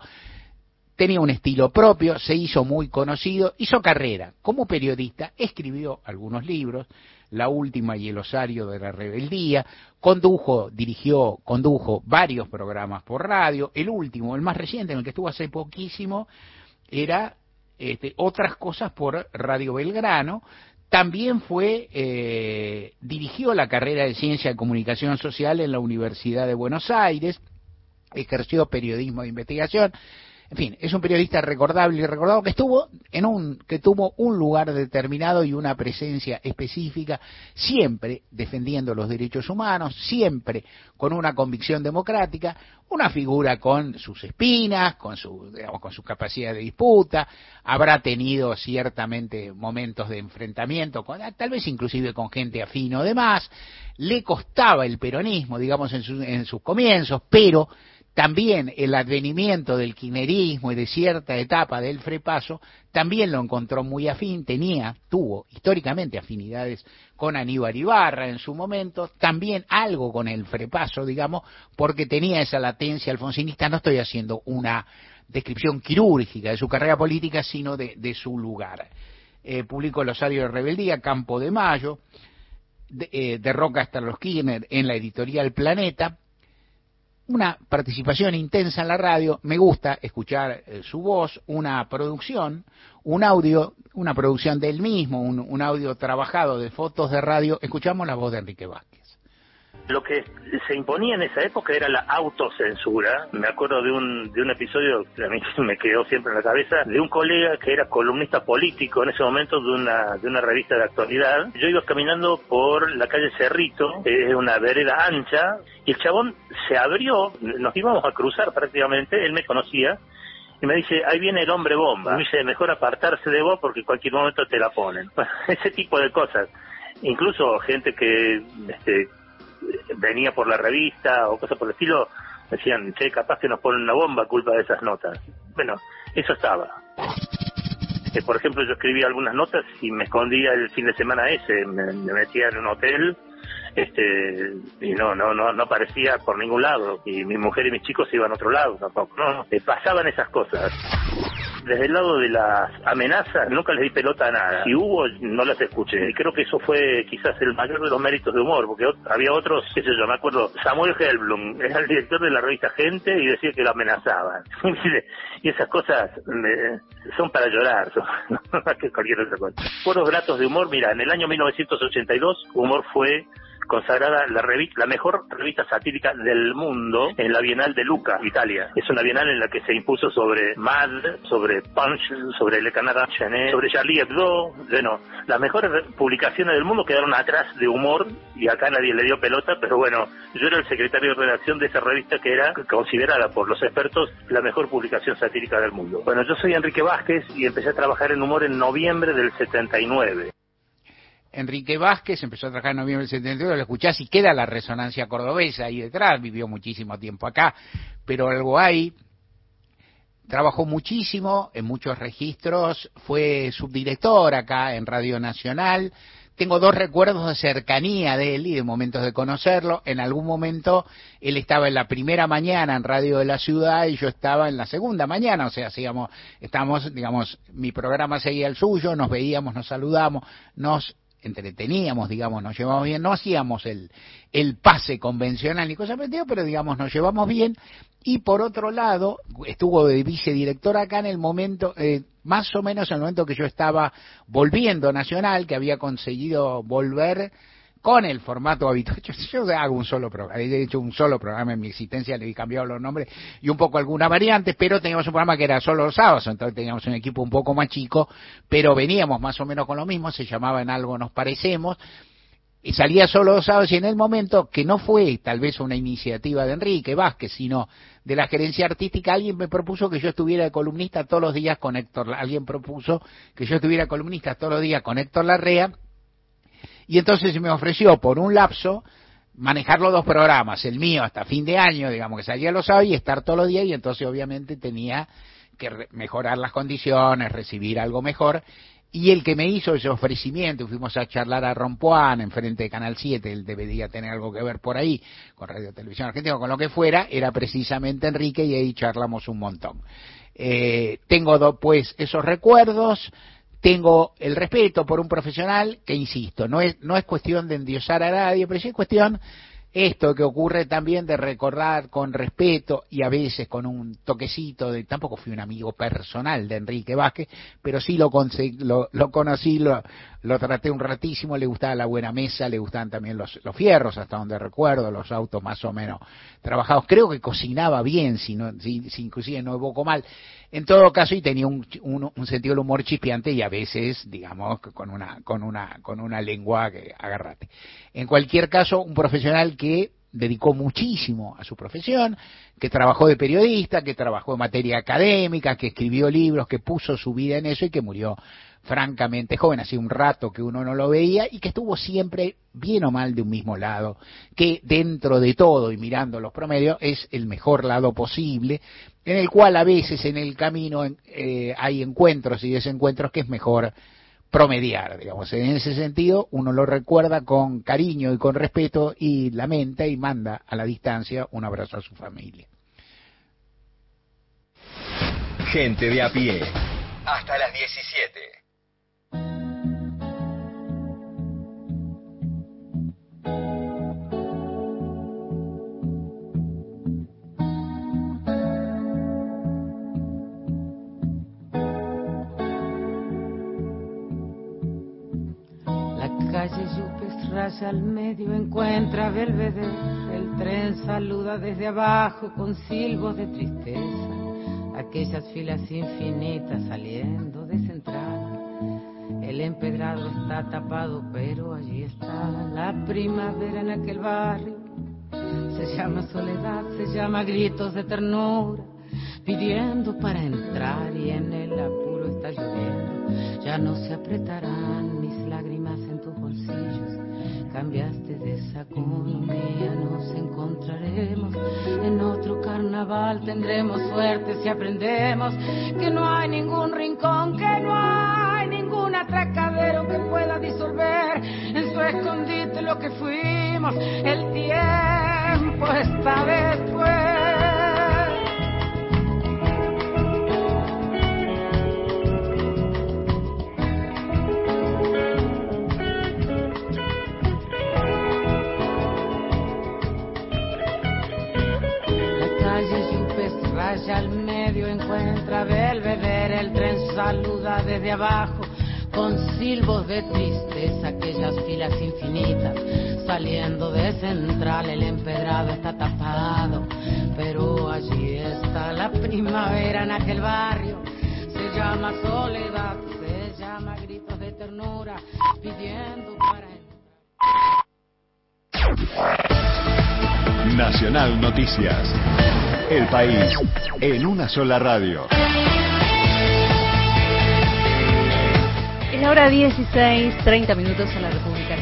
tenía un estilo propio, se hizo muy conocido, hizo carrera. Como periodista, escribió algunos libros, La última y el osario de la rebeldía, condujo, dirigió, condujo varios programas por radio, el último, el más reciente, en el que estuvo hace poquísimo, era este, otras cosas por Radio Belgrano, también fue, eh, dirigió la carrera de Ciencia de Comunicación Social en la Universidad de Buenos Aires, ejerció periodismo de investigación, En fin, es un periodista recordable y recordado que estuvo en un, que tuvo un lugar determinado y una presencia específica, siempre defendiendo los derechos humanos, siempre con una convicción democrática, una figura con sus espinas, con su, digamos, con su capacidad de disputa, habrá tenido ciertamente momentos de enfrentamiento, con, tal vez inclusive con gente afín o demás, le costaba el peronismo, digamos, en, su- en sus comienzos, pero también el advenimiento del kirchnerismo y de cierta etapa del frepaso también lo encontró muy afín, tenía, tuvo históricamente afinidades con Aníbal Ibarra en su momento, también algo con el frepaso, digamos, porque tenía esa latencia alfonsinista, no estoy haciendo una descripción quirúrgica de su carrera política, sino de, de su lugar. Eh, publicó El Osario de Rebeldía, Campo de Mayo, de, eh, de Roca hasta los Kirchner en la editorial Planeta, una participación intensa en la radio, me gusta escuchar eh, su voz, una producción, un audio, una producción del mismo, un, un audio trabajado de fotos de radio, escuchamos la voz de Enrique Vázquez. Lo que se imponía en esa época era la autocensura. Me acuerdo de un, de un episodio que a mí me quedó siempre en la cabeza, de un colega que era columnista político en ese momento de una, de una revista de actualidad. Yo iba caminando por la calle Cerrito, es una vereda ancha, y el chabón se abrió, nos íbamos a cruzar prácticamente, él me conocía, y me dice, ahí viene el hombre bomba. Me dice, mejor apartarse de vos porque en cualquier momento te la ponen. Ese tipo de cosas. Incluso gente que este, venía por la revista o cosas por el estilo, decían, che, capaz que nos ponen una bomba culpa de esas notas. Bueno, eso estaba. Eh, por ejemplo, yo escribía algunas notas y me escondía el fin de semana ese, me, me metía en un hotel este y no no no no aparecía por ningún lado y mi mujer y mis chicos iban a otro lado tampoco no Eh, pasaban esas cosas desde el lado de las amenazas nunca les di pelota a nada. Si hubo no las escuché. Y creo que eso fue quizás el mayor de los méritos de humor porque había otros qué sé yo me acuerdo Samuel Helblum era el director de la revista Gente y decía que lo amenazaban. Y esas cosas me- son para llorar son más que cualquier otra cosa Fueron gratos de humor mira en el año 1982 humor fue consagrada la la mejor revista satírica del mundo en la Bienal de Luca, Italia. Es una bienal en la que se impuso sobre Mad, sobre Punch, sobre Le Canada Chenet, sobre Charlie Hebdo. Bueno, las mejores re- publicaciones del mundo quedaron atrás de humor y acá nadie le dio pelota, pero bueno, yo era el secretario de redacción de esa revista que era considerada por los expertos la mejor publicación satírica del mundo. Bueno, yo soy Enrique Vázquez y empecé a trabajar en humor en noviembre del 79. Enrique Vázquez empezó a trabajar en noviembre del 72, lo escuchás y queda la resonancia cordobesa ahí detrás, vivió muchísimo tiempo acá, pero algo hay. Trabajó muchísimo en muchos registros, fue subdirector acá en Radio Nacional. Tengo dos recuerdos de cercanía de él y de momentos de conocerlo. En algún momento él estaba en la primera mañana en Radio de la Ciudad y yo estaba en la segunda mañana, o sea, hacíamos, estábamos, digamos, mi programa seguía el suyo, nos veíamos, nos saludamos, nos entreteníamos, digamos, nos llevamos bien, no hacíamos el, el pase convencional ni cosa parecida, pero digamos, nos llevamos bien. Y por otro lado, estuvo de vicedirector acá en el momento, eh, más o menos en el momento que yo estaba volviendo Nacional, que había conseguido volver con el formato habitual. Yo, hago un solo programa, he hecho un solo programa en mi existencia, le he cambiado los nombres y un poco algunas variantes, pero teníamos un programa que era solo los sábados, entonces teníamos un equipo un poco más chico, pero veníamos más o menos con lo mismo, se llamaba En algo nos parecemos, y salía solo los sábados y en el momento que no fue tal vez una iniciativa de Enrique Vázquez, sino de la gerencia artística, alguien me propuso que yo estuviera de columnista todos los días con Héctor, alguien propuso que yo estuviera columnista todos los días con Héctor Larrea, y entonces me ofreció por un lapso manejar los dos programas, el mío hasta fin de año, digamos que salía los sábados y estar todos los días y entonces obviamente tenía que mejorar las condiciones, recibir algo mejor. Y el que me hizo ese ofrecimiento, fuimos a charlar a Rompuán, enfrente de Canal 7, él debería tener algo que ver por ahí, con Radio Televisión Argentina, con lo que fuera, era precisamente Enrique y ahí charlamos un montón. Eh, tengo pues esos recuerdos, tengo el respeto por un profesional que, insisto, no es, no es cuestión de endiosar a nadie, pero sí es cuestión esto que ocurre también de recordar con respeto y a veces con un toquecito de tampoco fui un amigo personal de Enrique Vázquez pero sí lo lo, lo conocí lo, lo traté un ratísimo le gustaba la buena mesa le gustaban también los, los fierros hasta donde recuerdo los autos más o menos trabajados. Creo que cocinaba bien si no si, si inclusive no evoco mal. En todo caso y tenía un, un, un sentido del humor chispeante y a veces digamos con una con una con una lengua que agarrate. En cualquier caso un profesional que dedicó muchísimo a su profesión, que trabajó de periodista, que trabajó en materia académica, que escribió libros, que puso su vida en eso y que murió francamente joven, hace un rato que uno no lo veía y que estuvo siempre bien o mal de un mismo lado, que dentro de todo y mirando los promedios es el mejor lado posible, en el cual a veces en el camino eh, hay encuentros y desencuentros que es mejor promediar, digamos. En ese sentido, uno lo recuerda con cariño y con respeto y lamenta y manda a la distancia un abrazo a su familia. Gente de a pie. Hasta las 17. Al medio, encuentra Belvedere. El tren saluda desde abajo con silbos de tristeza. Aquellas filas infinitas saliendo de central. El empedrado está tapado, pero allí está la primavera en aquel barrio. Se llama soledad, se llama gritos de ternura, pidiendo para entrar y en el apuro está lloviendo. Ya no se apretarán mis lágrimas en tus bolsillos. Cambiaste de esa economía, nos encontraremos en otro carnaval. Tendremos suerte si aprendemos que no hay ningún rincón, que no hay atracadero que pueda disolver en su escondite lo que fuimos. El tiempo está después. Raya al medio, encuentra Belvedere, el tren saluda desde abajo con silbos de tristeza, aquellas filas infinitas, saliendo de central, el empedrado está tapado, pero allí está la primavera en aquel barrio, se llama soledad, se llama gritos de ternura, pidiendo para Nacional Noticias. El país en una sola radio. Es la hora 16, 30 minutos en la República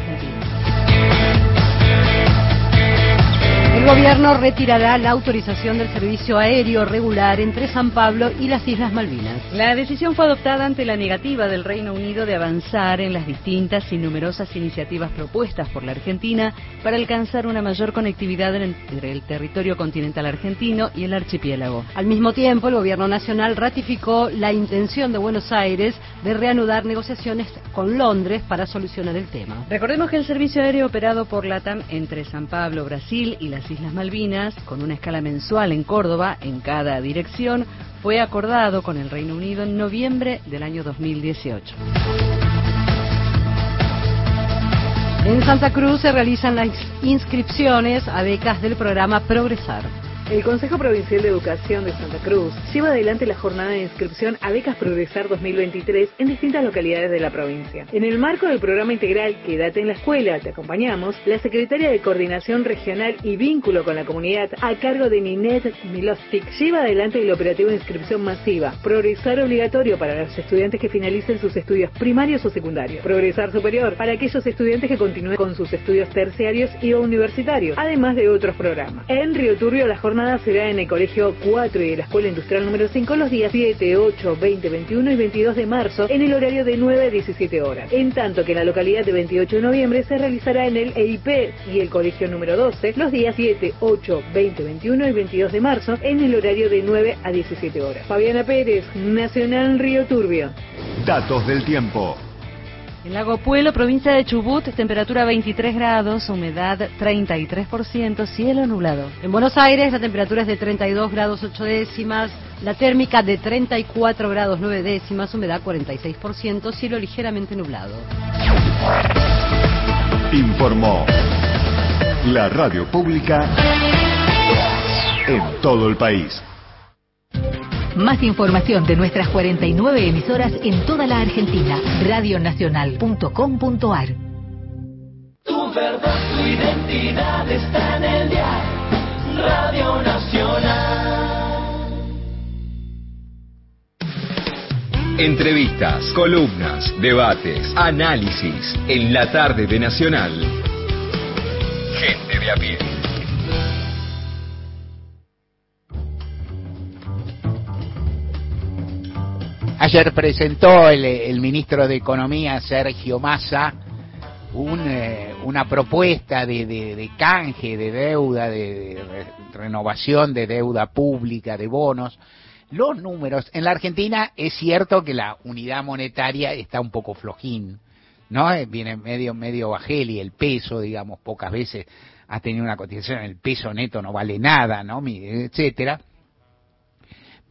El gobierno retirará la autorización del servicio aéreo regular entre San Pablo y las Islas Malvinas. La decisión fue adoptada ante la negativa del Reino Unido de avanzar en las distintas y numerosas iniciativas propuestas por la Argentina para alcanzar una mayor conectividad entre el territorio continental argentino y el archipiélago. Al mismo tiempo, el gobierno nacional ratificó la intención de Buenos Aires de reanudar negociaciones con Londres para solucionar el tema. Recordemos que el servicio aéreo operado por LATAM entre San Pablo, Brasil y las Islas Malvinas, con una escala mensual en Córdoba en cada dirección, fue acordado con el Reino Unido en noviembre del año 2018. En Santa Cruz se realizan las inscripciones a becas del programa Progresar. El Consejo Provincial de Educación de Santa Cruz lleva adelante la jornada de inscripción a Becas Progresar 2023 en distintas localidades de la provincia. En el marco del programa integral Quédate en la Escuela, te acompañamos, la Secretaria de Coordinación Regional y Vínculo con la Comunidad a cargo de Ninet Milostic lleva adelante el operativo de inscripción masiva, Progresar obligatorio para los estudiantes que finalicen sus estudios primarios o secundarios, Progresar superior para aquellos estudiantes que continúen con sus estudios terciarios y universitarios, además de otros programas. En Río Turbio la jornada será en el Colegio 4 y de la Escuela Industrial número 5 los días 7, 8, 20, 21 y 22 de marzo en el horario de 9 a 17 horas. En tanto que en la localidad de 28 de noviembre se realizará en el EIP y el Colegio número 12 los días 7, 8, 20, 21 y 22 de marzo en el horario de 9 a 17 horas. Fabiana Pérez, Nacional Río Turbio. Datos del tiempo. En Lago Puelo, provincia de Chubut, temperatura 23 grados, humedad 33%, cielo nublado. En Buenos Aires la temperatura es de 32 grados 8 décimas, la térmica de 34 grados 9 décimas, humedad 46%, cielo ligeramente nublado. Informó la radio pública en todo el país. Más información de nuestras 49 emisoras en toda la Argentina. Radionacional.com.ar Tu verdad, tu identidad está en el dial. Radio Nacional. Entrevistas, columnas, debates, análisis. En la tarde de Nacional. Gente de a pie. Ayer presentó el, ministro de Economía, Sergio Massa, un, eh, una propuesta de, de- de canje de deuda, de, de re- renovación de deuda pública, de bonos. Los números, en la Argentina es cierto que la unidad monetaria está un poco flojín, ¿no? Eh, Viene medio, medio bajel y el peso, digamos, pocas veces ha tenido una cotización, el peso neto no vale nada, ¿no? Etcétera.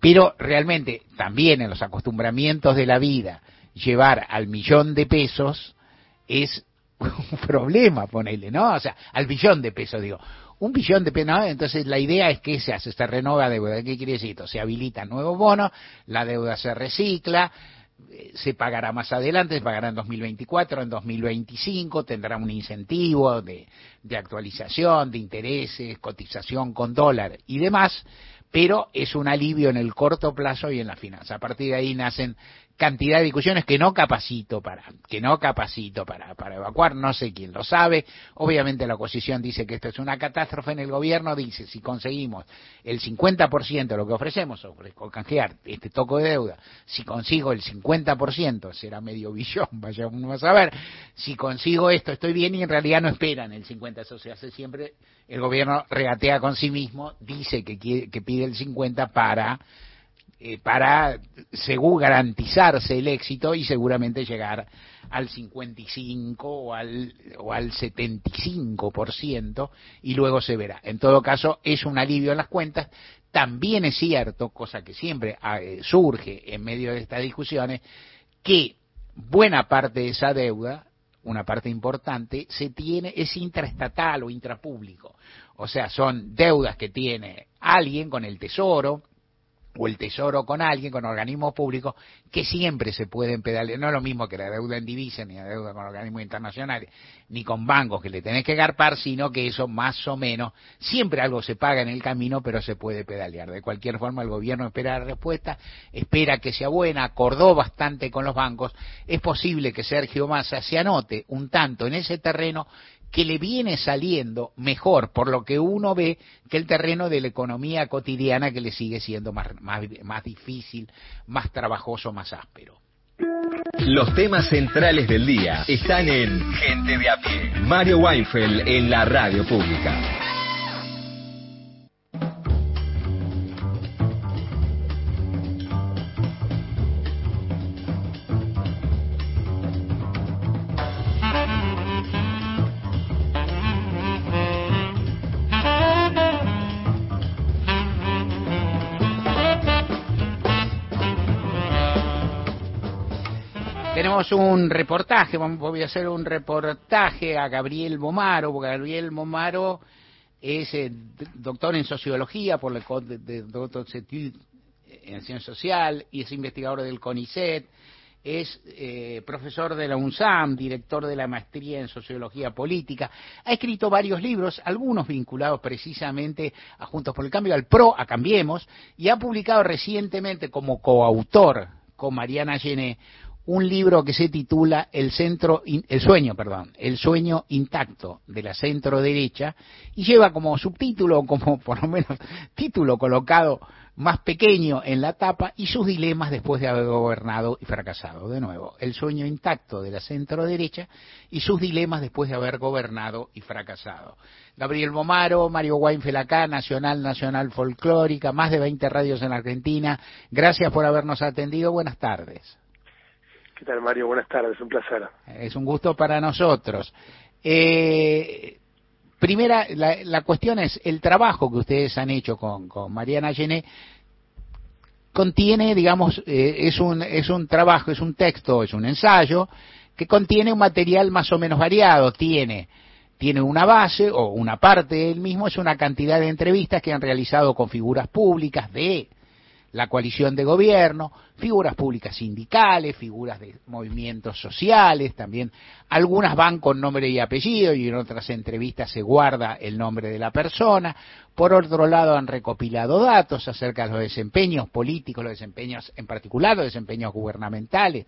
Pero realmente también en los acostumbramientos de la vida, llevar al millón de pesos es un problema, ponele, ¿no? O sea, al billón de pesos, digo. Un billón de pesos, ¿no? Entonces la idea es que se hace, se renueva deuda. ¿Qué quiere decir esto? Se habilitan nuevos bonos, la deuda se recicla, eh, se pagará más adelante, se pagará en 2024, en 2025, tendrá un incentivo de, de actualización, de intereses, cotización con dólar y demás, pero es un alivio en el corto plazo y en la finanza. A partir de ahí nacen cantidad de discusiones que no capacito para, que no capacito para, para evacuar, no sé quién lo sabe. Obviamente la oposición dice que esto es una catástrofe en el gobierno, dice si conseguimos el 50% de lo que ofrecemos, ofrezco canjear este toco de deuda, si consigo el 50%, será medio billón, vaya uno a saber, si consigo esto estoy bien y en realidad no esperan el 50%, eso se hace siempre, el gobierno regatea con sí mismo, dice que, quiere, que pide el 50% para eh, para según garantizarse el éxito y seguramente llegar al 55 o al, o al 75% y luego se verá. En todo caso, es un alivio en las cuentas. También es cierto, cosa que siempre eh, surge en medio de estas discusiones, que buena parte de esa deuda, una parte importante, se tiene, es intraestatal o intrapúblico. O sea, son deudas que tiene alguien con el tesoro, o el tesoro con alguien, con organismos públicos, que siempre se pueden pedalear. No es lo mismo que la deuda en divisa, ni la deuda con organismos internacionales, ni con bancos que le tenés que garpar, sino que eso más o menos, siempre algo se paga en el camino, pero se puede pedalear. De cualquier forma, el gobierno espera la respuesta, espera que sea buena, acordó bastante con los bancos. Es posible que Sergio Massa se anote un tanto en ese terreno que le viene saliendo mejor por lo que uno ve que el terreno de la economía cotidiana que le sigue siendo más, más, más difícil, más trabajoso, más áspero. Los temas centrales del día están en Gente de a pie. Mario Weinfeld en la radio pública. Tenemos un reportaje, voy a hacer un reportaje a Gabriel Bomaro, porque Gabriel Bomaro es eh, doctor en sociología por École de Études en ciencia social y es investigador del CONICET, es eh, profesor de la UNSAM, director de la maestría en sociología política, ha escrito varios libros, algunos vinculados precisamente a Juntos por el Cambio, al PRO, a Cambiemos, y ha publicado recientemente como coautor con Mariana Gené un libro que se titula El centro el sueño, perdón, El sueño intacto de la centro derecha y lleva como subtítulo, como por lo menos título colocado más pequeño en la tapa y sus dilemas después de haber gobernado y fracasado. De nuevo, el sueño intacto de la centro derecha y sus dilemas después de haber gobernado y fracasado. Gabriel Bomaro, Mario Weinfeld acá, Nacional, Nacional Folclórica, más de 20 radios en Argentina. Gracias por habernos atendido. Buenas tardes. ¿Qué tal, Mario? Buenas tardes, un placer. Es un gusto para nosotros. Eh, primera, la, la cuestión es el trabajo que ustedes han hecho con, Mariana Gené contiene, digamos, eh, es un es un trabajo, es un texto, es un ensayo que contiene un material más o menos variado. Tiene tiene una base o una parte del mismo es una cantidad de entrevistas que han realizado con figuras públicas de la coalición de gobierno, figuras públicas sindicales, figuras de movimientos sociales, también algunas van con nombre y apellido y en otras entrevistas se guarda el nombre de la persona. Por otro lado han recopilado datos acerca de los desempeños políticos, los desempeños en particular, los desempeños gubernamentales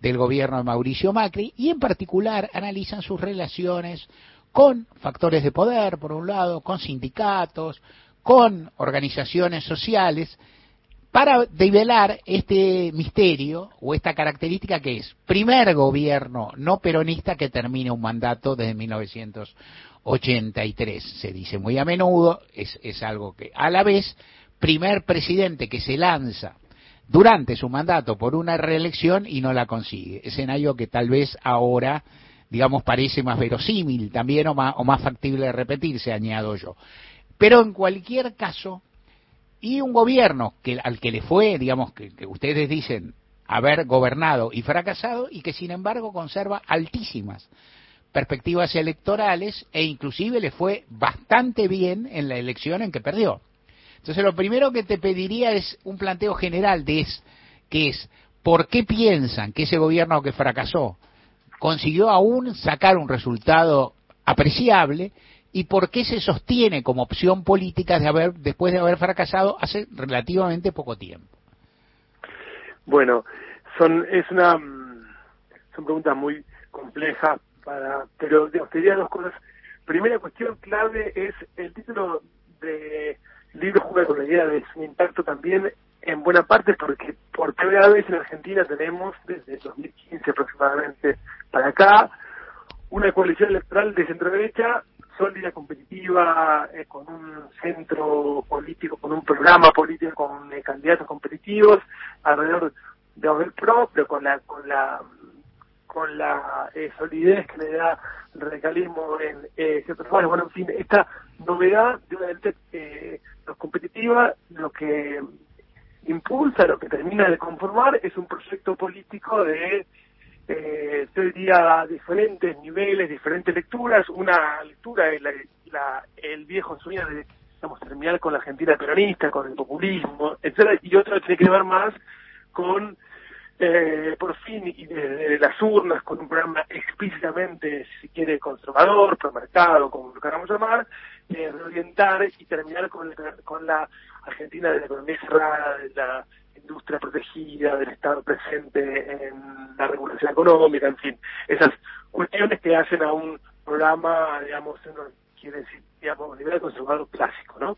del gobierno de Mauricio Macri y en particular analizan sus relaciones con factores de poder, por un lado, con sindicatos, con organizaciones sociales, para develar este misterio o esta característica que es primer gobierno no peronista que termina un mandato desde 1983. Se dice muy a menudo, es, es algo que a la vez, primer presidente que se lanza durante su mandato por una reelección y no la consigue. Escenario que tal vez ahora, digamos, parece más verosímil también o más, o más factible de repetirse, añado yo. Pero en cualquier caso, y un gobierno que al que le fue, digamos, que, ustedes dicen haber gobernado y fracasado y que sin embargo conserva altísimas perspectivas electorales e inclusive le fue bastante bien en la elección en que perdió. Entonces lo primero que te pediría es un planteo general de es, que es por qué piensan que ese gobierno que fracasó consiguió aún sacar un resultado apreciable y por qué se sostiene como opción política de haber, después de haber fracasado hace relativamente poco tiempo. Bueno, son es una mm, son preguntas muy complejas para pero digamos, te diría dos cosas. Primera cuestión clave es el título de libro juega con la idea de su impacto también en buena parte porque por primera vez en Argentina tenemos desde 2015 aproximadamente para acá una coalición electoral de centro derecha sólida, competitiva, eh, con un centro político, con un programa político, con eh, candidatos competitivos, alrededor de Abel Pro, pero con la con la con la eh, solidez que le da el radicalismo en eh, ciertos lugares. Bueno, en fin, esta novedad de una derecha eh, competitiva, lo que impulsa, lo que termina de conformar es un proyecto político de eh, yo diría, diferentes niveles, diferentes lecturas. Una lectura es la, la, el viejo sueño de digamos, terminar con la Argentina peronista, con el populismo, etcétera, y otra tiene que ver más con, eh, por fin, y desde las urnas, con un programa explícitamente, si quiere, conservador, promercado, como lo queramos llamar, eh, reorientar y terminar con, el, con la Argentina de la economía cerrada, de la industria protegida, del Estado presente en la regulación económica, en fin, esas cuestiones que hacen a un programa, digamos, uno quiere decir, digamos, nivel conservador clásico, ¿no?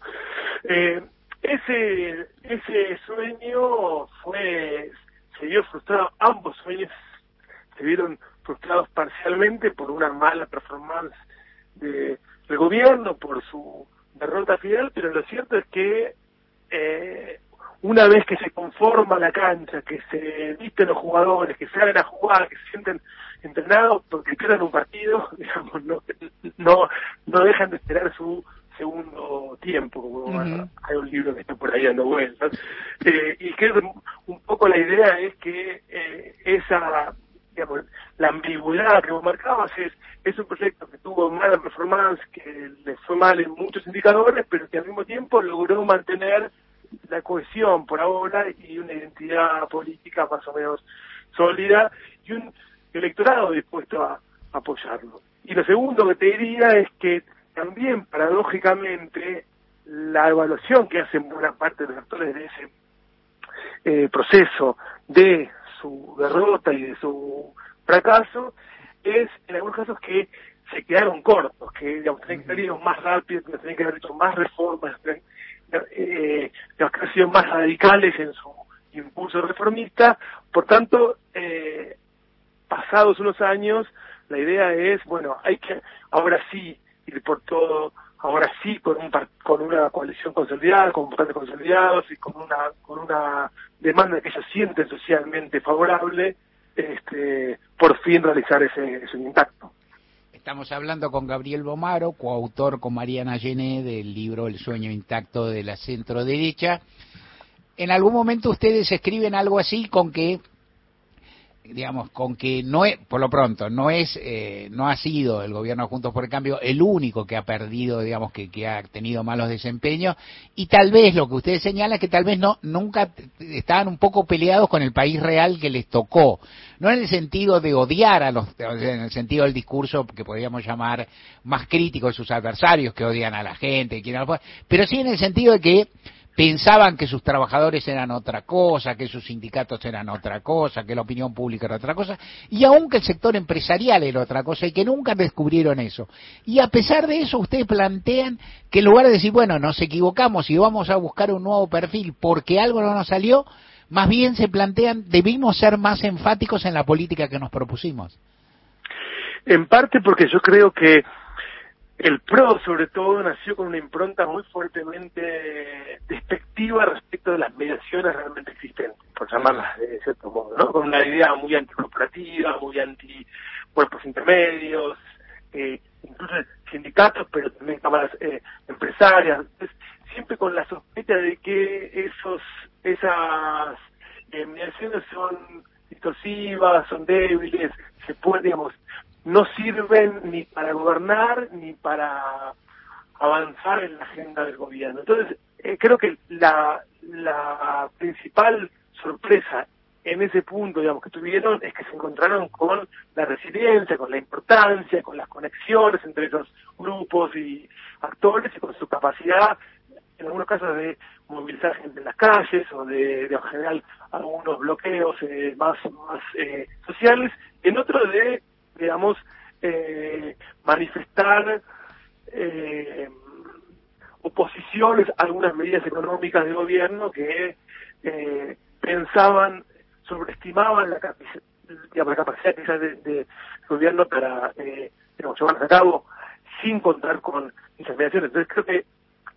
Eh, ese, ese sueño fue, se vio frustrado, ambos sueños se vieron frustrados parcialmente por una mala performance de, del gobierno, por su derrota final, pero lo cierto es que eh, una vez que se conforma la cancha, que se visten los jugadores, que se salen a jugar, que se sienten entrenados porque pierden un partido, digamos, no, no, no dejan de esperar su segundo tiempo, como uh -huh. hay un libro que está por ahí dando vueltas. Eh, y que un poco la idea es que eh, esa, digamos, la ambigüedad que vos marcabas es, es un proyecto que tuvo mala performance, que le fue mal en muchos indicadores, pero que al mismo tiempo logró mantener la cohesión por ahora y una identidad política más o menos sólida y un electorado dispuesto a apoyarlo. Y lo segundo que te diría es que también paradójicamente la evaluación que hacen buena parte de los actores de ese eh, proceso de su derrota y de su fracaso es en algunos casos que se quedaron cortos, que digamos, tenían que haber ido más rápido, que tenían que haber hecho más reformas, eh, que han sido más radicales en su impulso reformista. Por tanto, eh, pasados unos años, la idea es, bueno, hay que ahora sí ir por todo, ahora sí con, un, con una coalición consolidada, con votantes consolidados y con una, con una demanda que ellos sienten socialmente favorable, este, por fin realizar ese, intacto. Estamos hablando con Gabriel Bomaro, coautor con Mariana Gené del libro El sueño intacto de la centro derecha. En algún momento ustedes escriben algo así con que digamos, con que no es, por lo pronto, no es, eh, no ha sido el gobierno Juntos por el Cambio el único que ha perdido, digamos, que, que ha tenido malos desempeños, y tal vez lo que ustedes señalan es que tal vez no, nunca estaban un poco peleados con el país real que les tocó, no en el sentido de odiar a los, en el sentido del discurso que podríamos llamar más crítico de sus adversarios, que odian a la gente, pero sí en el sentido de que pensaban que sus trabajadores eran otra cosa, que sus sindicatos eran otra cosa, que la opinión pública era otra cosa, y aún que el sector empresarial era otra cosa, y que nunca descubrieron eso. Y a pesar de eso, ustedes plantean que en lugar de decir, bueno, nos equivocamos y vamos a buscar un nuevo perfil porque algo no nos salió, más bien se plantean, debimos ser más enfáticos en la política que nos propusimos. En parte porque yo creo que el PRO, sobre todo, nació con una impronta muy fuertemente despectiva respecto de las mediaciones realmente existentes, por llamarlas de cierto modo, ¿no? Con una idea muy anticorporativa, muy anti cuerpos intermedios, eh, incluso sindicatos, pero también cámaras eh, empresarias, Entonces, siempre con la sospecha de que esos esas eh, mediaciones son distorsivas, son débiles, se pueden, digamos, no sirven ni para gobernar ni para avanzar en la agenda del gobierno. Entonces, eh, creo que la, la principal sorpresa en ese punto, digamos, que tuvieron es que se encontraron con la resiliencia, con la importancia, con las conexiones entre esos grupos y actores y con su capacidad, en algunos casos, de movilizar gente en las calles o de, de generar algunos bloqueos eh, más, más eh, sociales, en otros de, digamos, eh, manifestar eh, oposiciones a algunas medidas económicas del gobierno que eh, pensaban, sobreestimaban la, capacidad de, gobierno para eh, digamos, llevarlas a cabo sin contar con esas mediaciones. Entonces creo que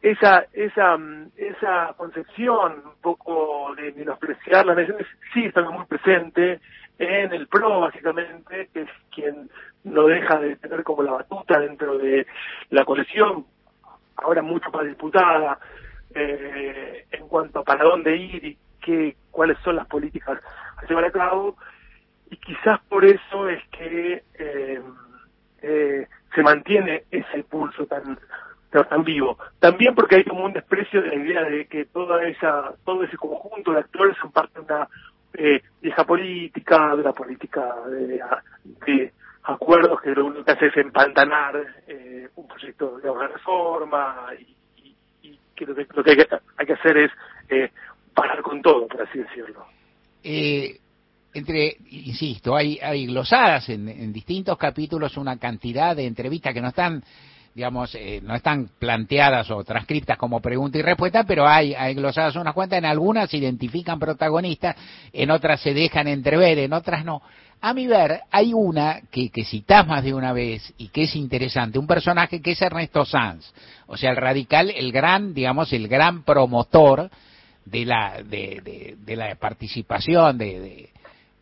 esa esa esa concepción un poco de menospreciar las mediaciones sí está muy presente en el PRO básicamente, que es quien no deja de tener como la batuta dentro de la coalición, ahora mucho más disputada eh, en cuanto a para dónde ir y qué, cuáles son las políticas a llevar a cabo. Y quizás por eso es que eh, eh, se mantiene ese pulso tan, tan vivo. También porque hay como un desprecio de la idea de que toda esa todo ese conjunto de actores son parte de una eh, vieja política, de la política de, de acuerdos que lo único que hace es empantanar eh, un proyecto de una reforma y, y- y que lo que, lo que hay, que hay que hacer es eh, parar con todo, por así decirlo. eh, entre, insisto, hay, hay glosadas en, en distintos capítulos una cantidad de entrevistas que no están, digamos, eh, no están planteadas o transcriptas como pregunta y respuesta, pero hay, hay glosadas unas cuantas, en algunas se identifican protagonistas, en otras se dejan entrever, en otras no. A mi ver, hay una que, que citás más de una vez y que es interesante, un personaje que es Ernesto Sanz, o sea, el radical, el gran, digamos, el gran promotor de la, de, de, de la participación de,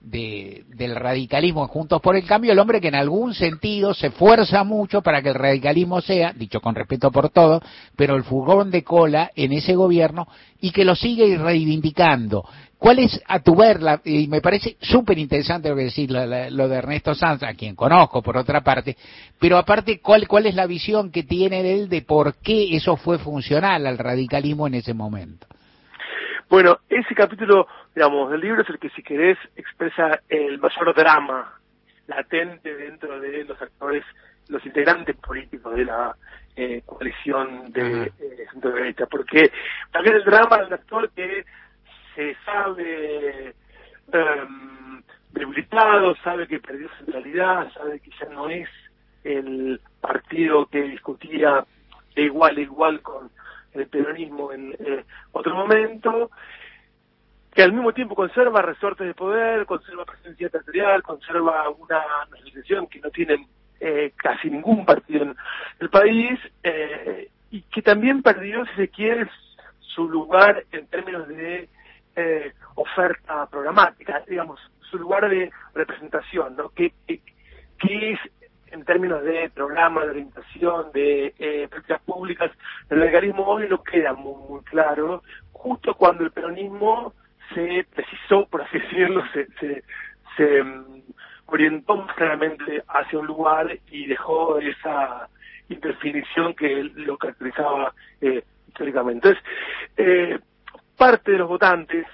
de, de- del radicalismo Juntos por el Cambio, el hombre que en algún sentido se esfuerza mucho para que el radicalismo sea, dicho con respeto por todo, pero el furgón de cola en ese gobierno y que lo sigue reivindicando. ¿Cuál es, a tu ver, la- y me parece súper interesante lo que decís, lo, lo de Ernesto Sanz, a quien conozco por otra parte, pero aparte, ¿cuál, ¿cuál es la visión que tiene de él de por qué eso fue funcional al radicalismo en ese momento? Bueno, ese capítulo, digamos, del libro es el que, si querés, expresa el mayor drama latente dentro de los actores, los integrantes políticos de la eh, coalición de eh, centro derecha, porque también el drama del actor que se sabe em, debilitado, sabe que perdió centralidad, sabe que ya no es el partido que discutía de igual a igual con el peronismo en eh, otro momento, que al mismo tiempo conserva resortes de poder, conserva presencia territorial, conserva una organización que no tiene eh, casi ningún partido en el país, eh, y que también perdió, si se quiere, su lugar en términos de eh, oferta programática. Digamos, su lugar de representación, ¿no? ¿Qué, qué, qué es en términos de programa, de orientación, de eh, políticas públicas? El radicalismo hoy no queda muy, muy claro, justo cuando el peronismo se precisó, por así decirlo, se, se, mm, orientó más claramente hacia un lugar y dejó esa indefinición que lo caracterizaba eh, históricamente. Entonces, eh, parte de los votantes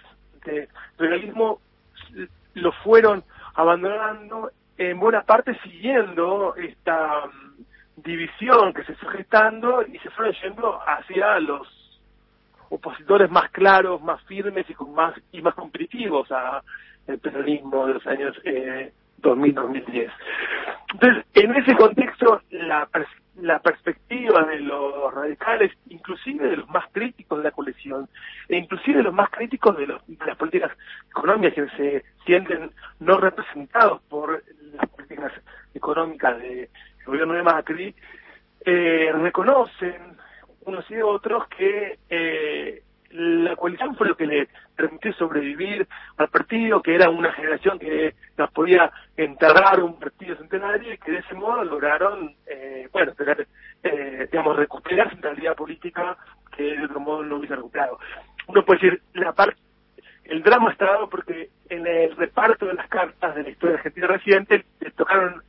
del realismo lo fueron abandonando en buena parte siguiendo esta mm, división que se fue gestando y se fueron yendo hacia los opositores más claros, más firmes y con más y más competitivos a el peronismo de los años eh, 2000-2010. Entonces, en ese contexto, la, pers- la perspectiva de los radicales, inclusive de los más críticos de la coalición, e inclusive de los más críticos de, los- de las políticas económicas que se sienten no representados por las políticas económicas del gobierno de Macri, eh, reconocen unos y otros que eh, la coalición fue lo que le permitió sobrevivir al partido, que era una generación que nos podía enterrar un partido centenario y que de ese modo lograron, eh, bueno, tener, eh, digamos, recuperar centralidad política que de otro modo no hubiese recuperado. Uno puede decir, la parte el drama está dado porque en el reparto de las cartas de la historia argentina reciente le tocaron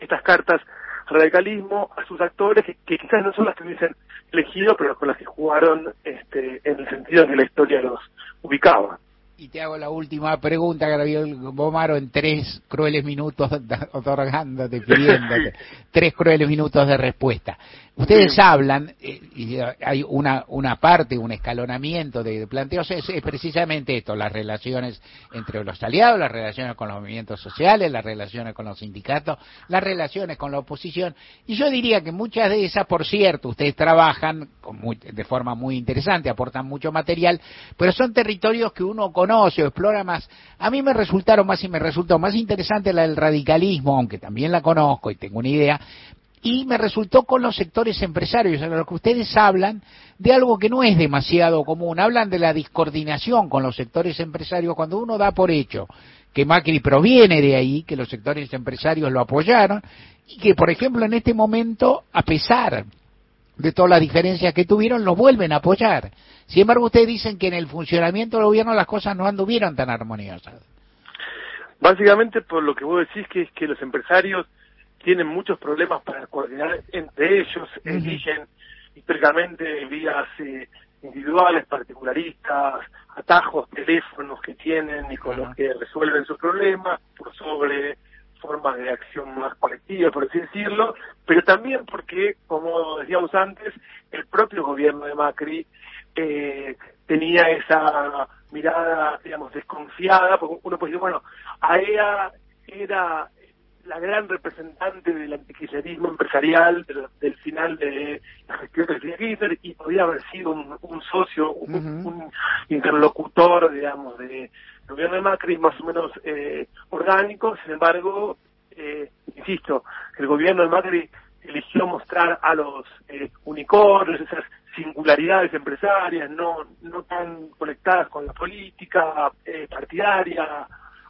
estas cartas radicalismo a sus actores que, que quizás no son las que hubiesen elegido, pero con las que jugaron este, en el sentido en que la historia los ubicaba. Y te hago la última pregunta, Gabriel Bomaro, en tres crueles minutos, otorgándote, pidiéndote, tres crueles minutos de respuesta. Ustedes Sí. hablan, eh, y hay una, una parte, un escalonamiento de, de planteos, es, es precisamente esto, las relaciones entre los aliados, las relaciones con los movimientos sociales, las relaciones con los sindicatos, las relaciones con la oposición. Y yo diría que muchas de esas, por cierto, ustedes trabajan con muy- de forma muy interesante, aportan mucho material, pero son territorios que uno conoce o explora más. A mí me resultaron más y me resultó más interesante la del radicalismo, aunque también la conozco y tengo una idea, y me resultó con los sectores empresarios, en los que ustedes hablan de algo que no es demasiado común, hablan de la discoordinación con los sectores empresarios cuando uno da por hecho que Macri proviene de ahí, que los sectores empresarios lo apoyaron y que, por ejemplo, en este momento, a pesar de todas las diferencias que tuvieron, lo vuelven a apoyar. Sin embargo, ustedes dicen que en el funcionamiento del gobierno las cosas no anduvieron tan armoniosas. Básicamente por lo que vos decís que es que los empresarios tienen muchos problemas para coordinar entre ellos, eligen históricamente vías eh, individuales, particularistas, atajos, teléfonos que tienen y con los que resuelven sus problemas por sobre formas de acción más colectivas, por así decirlo, pero también porque, como decíamos antes, el propio gobierno de Macri eh, tenía esa mirada, digamos, desconfiada, porque uno puede decir, bueno, AEA era la gran representante del antikirchnerismo empresarial del, del final de la gestión de Kirchner y podía haber sido un, un socio, un, un interlocutor, digamos, de gobierno de Macri más o menos eh, orgánico, sin embargo, eh, insisto, el gobierno de Macri eligió mostrar a los eh, unicornios, esas singularidades empresarias, no, no tan conectadas con la política eh, partidaria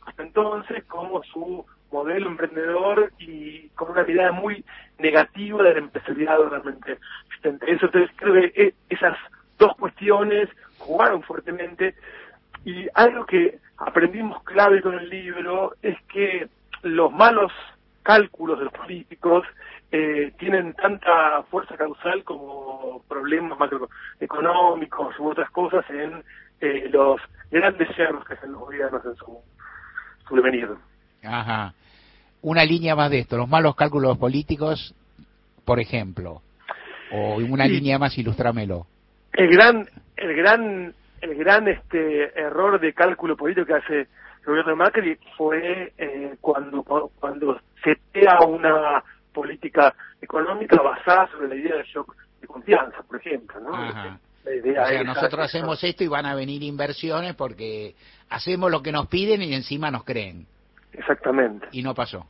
hasta entonces, como su modelo emprendedor y con una mirada muy negativa del empresariado realmente entonces creo que eh, esas dos cuestiones jugaron fuertemente y algo que aprendimos clave con el libro es que los malos cálculos de los políticos eh, tienen tanta fuerza causal como problemas macroeconómicos u otras cosas en eh, los grandes yerros que hacen los gobiernos en su, su devenir. Ajá. Una línea más de esto, los malos cálculos políticos, por ejemplo, o una Sí. línea más, ilustrámelo. el gran el gran el gran este error de cálculo político que hace el gobierno de Macri fue eh, cuando cuando setea una política económica basada sobre la idea del shock de confianza, por ejemplo, ¿no? Ajá. La idea O sea, esa- nosotros hacemos esto y van a venir inversiones porque hacemos lo que nos piden y encima nos creen. Exactamente, Y no pasó.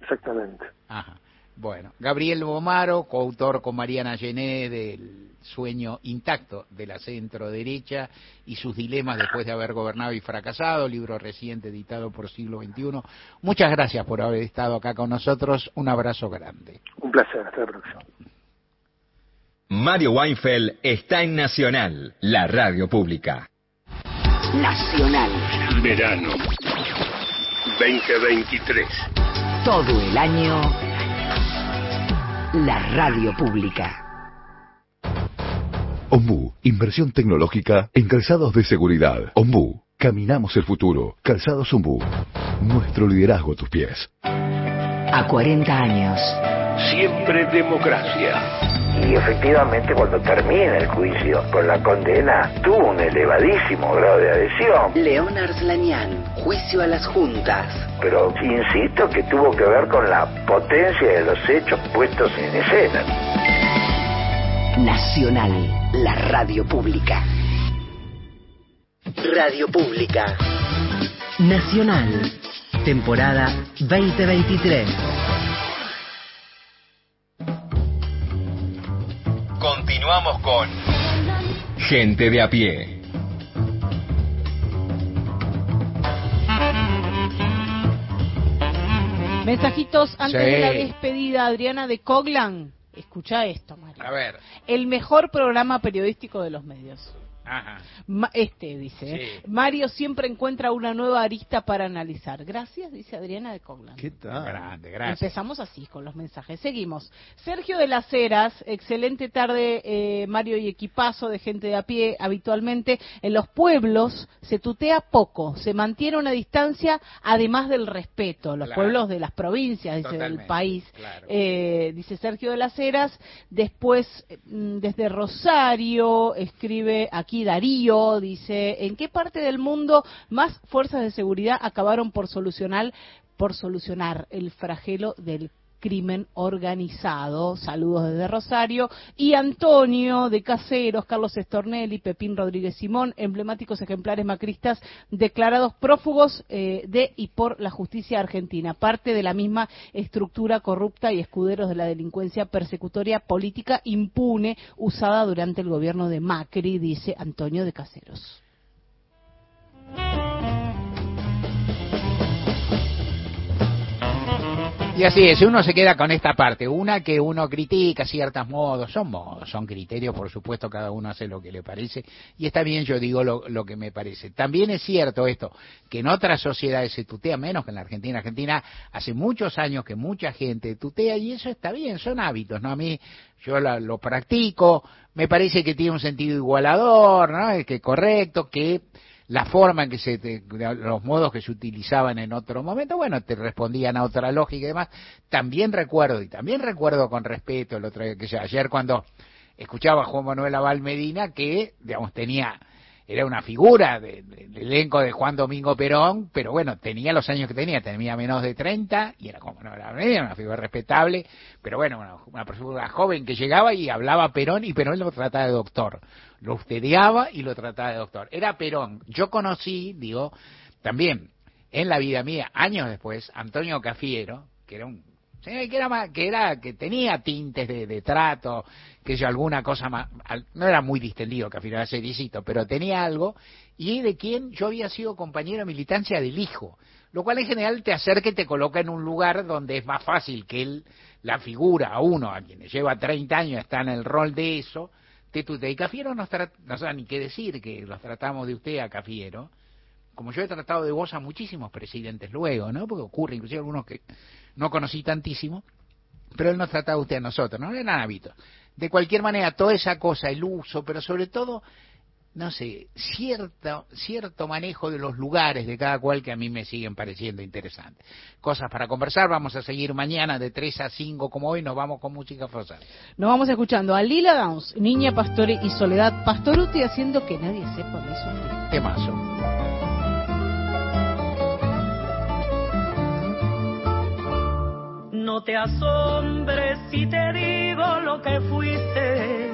exactamente. Ajá. Bueno, Gabriel Bomaro, coautor con Mariana Gené del sueño intacto de la centro derecha y sus dilemas después de haber gobernado y fracasado, libro reciente editado por Siglo XXI. Muchas gracias por haber estado acá con nosotros. Un abrazo grande. Un placer, hasta la próxima. Mario Weinfeld está en Nacional, la radio pública. Nacional. Verano 2023. Todo el año. La radio pública. Ombú, inversión tecnológica en calzados de seguridad. Ombú, caminamos el futuro. Calzados Ombú, nuestro liderazgo a tus pies. A 40 años. Siempre democracia. Y efectivamente cuando termina el juicio por la condena tuvo un elevadísimo grado de adhesión. León Arslanian, juicio a las juntas. Pero insisto que tuvo que ver con la potencia de los hechos puestos en escena. Nacional, la radio pública. Radio pública. Nacional, temporada 2023. Continuamos con Gente de a pie. Mensajitos antes Sí. de la despedida, Adriana de Coglan. Escucha esto, Mario. A ver. El mejor programa periodístico de los medios. Ajá. Ma- Este dice, ¿eh? Mario siempre encuentra una nueva arista para analizar. Gracias, dice Adriana de Coglan. ¿Qué tal? Grande, gracias. Empezamos así con los mensajes. Seguimos. Sergio de las Heras, excelente tarde, eh, Mario y equipazo de gente de a pie. Habitualmente en los pueblos se tutea poco, se mantiene una distancia además del respeto. Los Claro. pueblos de las provincias, dice, del Totalmente, país. claro. Eh, dice Sergio de las Heras. Después, mm, desde Rosario, escribe aquí Darío, dice, ¿en qué parte del mundo más fuerzas de seguridad acabaron por solucionar, por solucionar el flagelo del crimen organizado? Saludos desde Rosario. Y Antonio de Caseros, Carlos Estornelli, Pepín Rodríguez Simón, emblemáticos ejemplares macristas declarados prófugos eh, de y por la justicia argentina, parte de la misma estructura corrupta y escuderos de la delincuencia persecutoria política impune usada durante el gobierno de Macri, dice Antonio de Caseros. Y así es, uno se queda con esta parte, una que uno critica ciertos modos, son modos, son criterios, por supuesto, cada uno hace lo que le parece, y está bien, yo digo lo, lo que me parece. También es cierto esto, que en otras sociedades se tutea menos que en la Argentina. Argentina hace muchos años que mucha gente tutea y eso está bien, son hábitos, ¿no? A mí, yo la- lo practico, me parece que tiene un sentido igualador, ¿no? Es que correcto, que la forma en que se, te- los modos que se utilizaban en otro momento, bueno, te respondían a otra lógica y demás. También recuerdo, y también recuerdo con respeto, el otro que ayer cuando escuchaba a Juan Manuel Aval Medina, que, digamos, tenía, era una figura de- de- del elenco de Juan Domingo Perón, pero bueno, tenía los años que tenía, tenía menos de 30, y era como, no, era una figura respetable, pero bueno, una, una persona joven que llegaba y hablaba Perón, y Perón lo trataba de doctor, lo ustediaba y lo trataba de doctor. Era Perón. Yo conocí, digo, también, en la vida mía, años después, Antonio Cafiero, que era un que era que era que tenía tintes de, de trato que yo alguna cosa más al- no era muy distendido Cafiero era sericito pero tenía algo y de quien yo había sido compañero de militancia del hijo lo cual en general te acerca y te coloca en un lugar donde es más fácil que él la figura a uno a quien le lleva 30 años está en el rol de eso te tutea. y Cafiero nos trata no sabe ni qué decir que los tratamos de usted a Cafiero como yo he tratado de vos a muchísimos presidentes luego, ¿no? Porque ocurre, inclusive algunos que no conocí tantísimo, pero él nos trataba usted a nosotros, ¿no? Eran hábitos. De cualquier manera, toda esa cosa, el uso, pero sobre todo, no sé, cierto, cierto manejo de los lugares de cada cual que a mí me siguen pareciendo interesantes. Cosas para conversar, vamos a seguir mañana de 3 a 5 como hoy, nos vamos con música fosa. Nos vamos escuchando a Lila Downs, Niña Pastore y Soledad Pastoruti haciendo que nadie sepa de su Temazo. No te asombres si te digo lo que fuiste,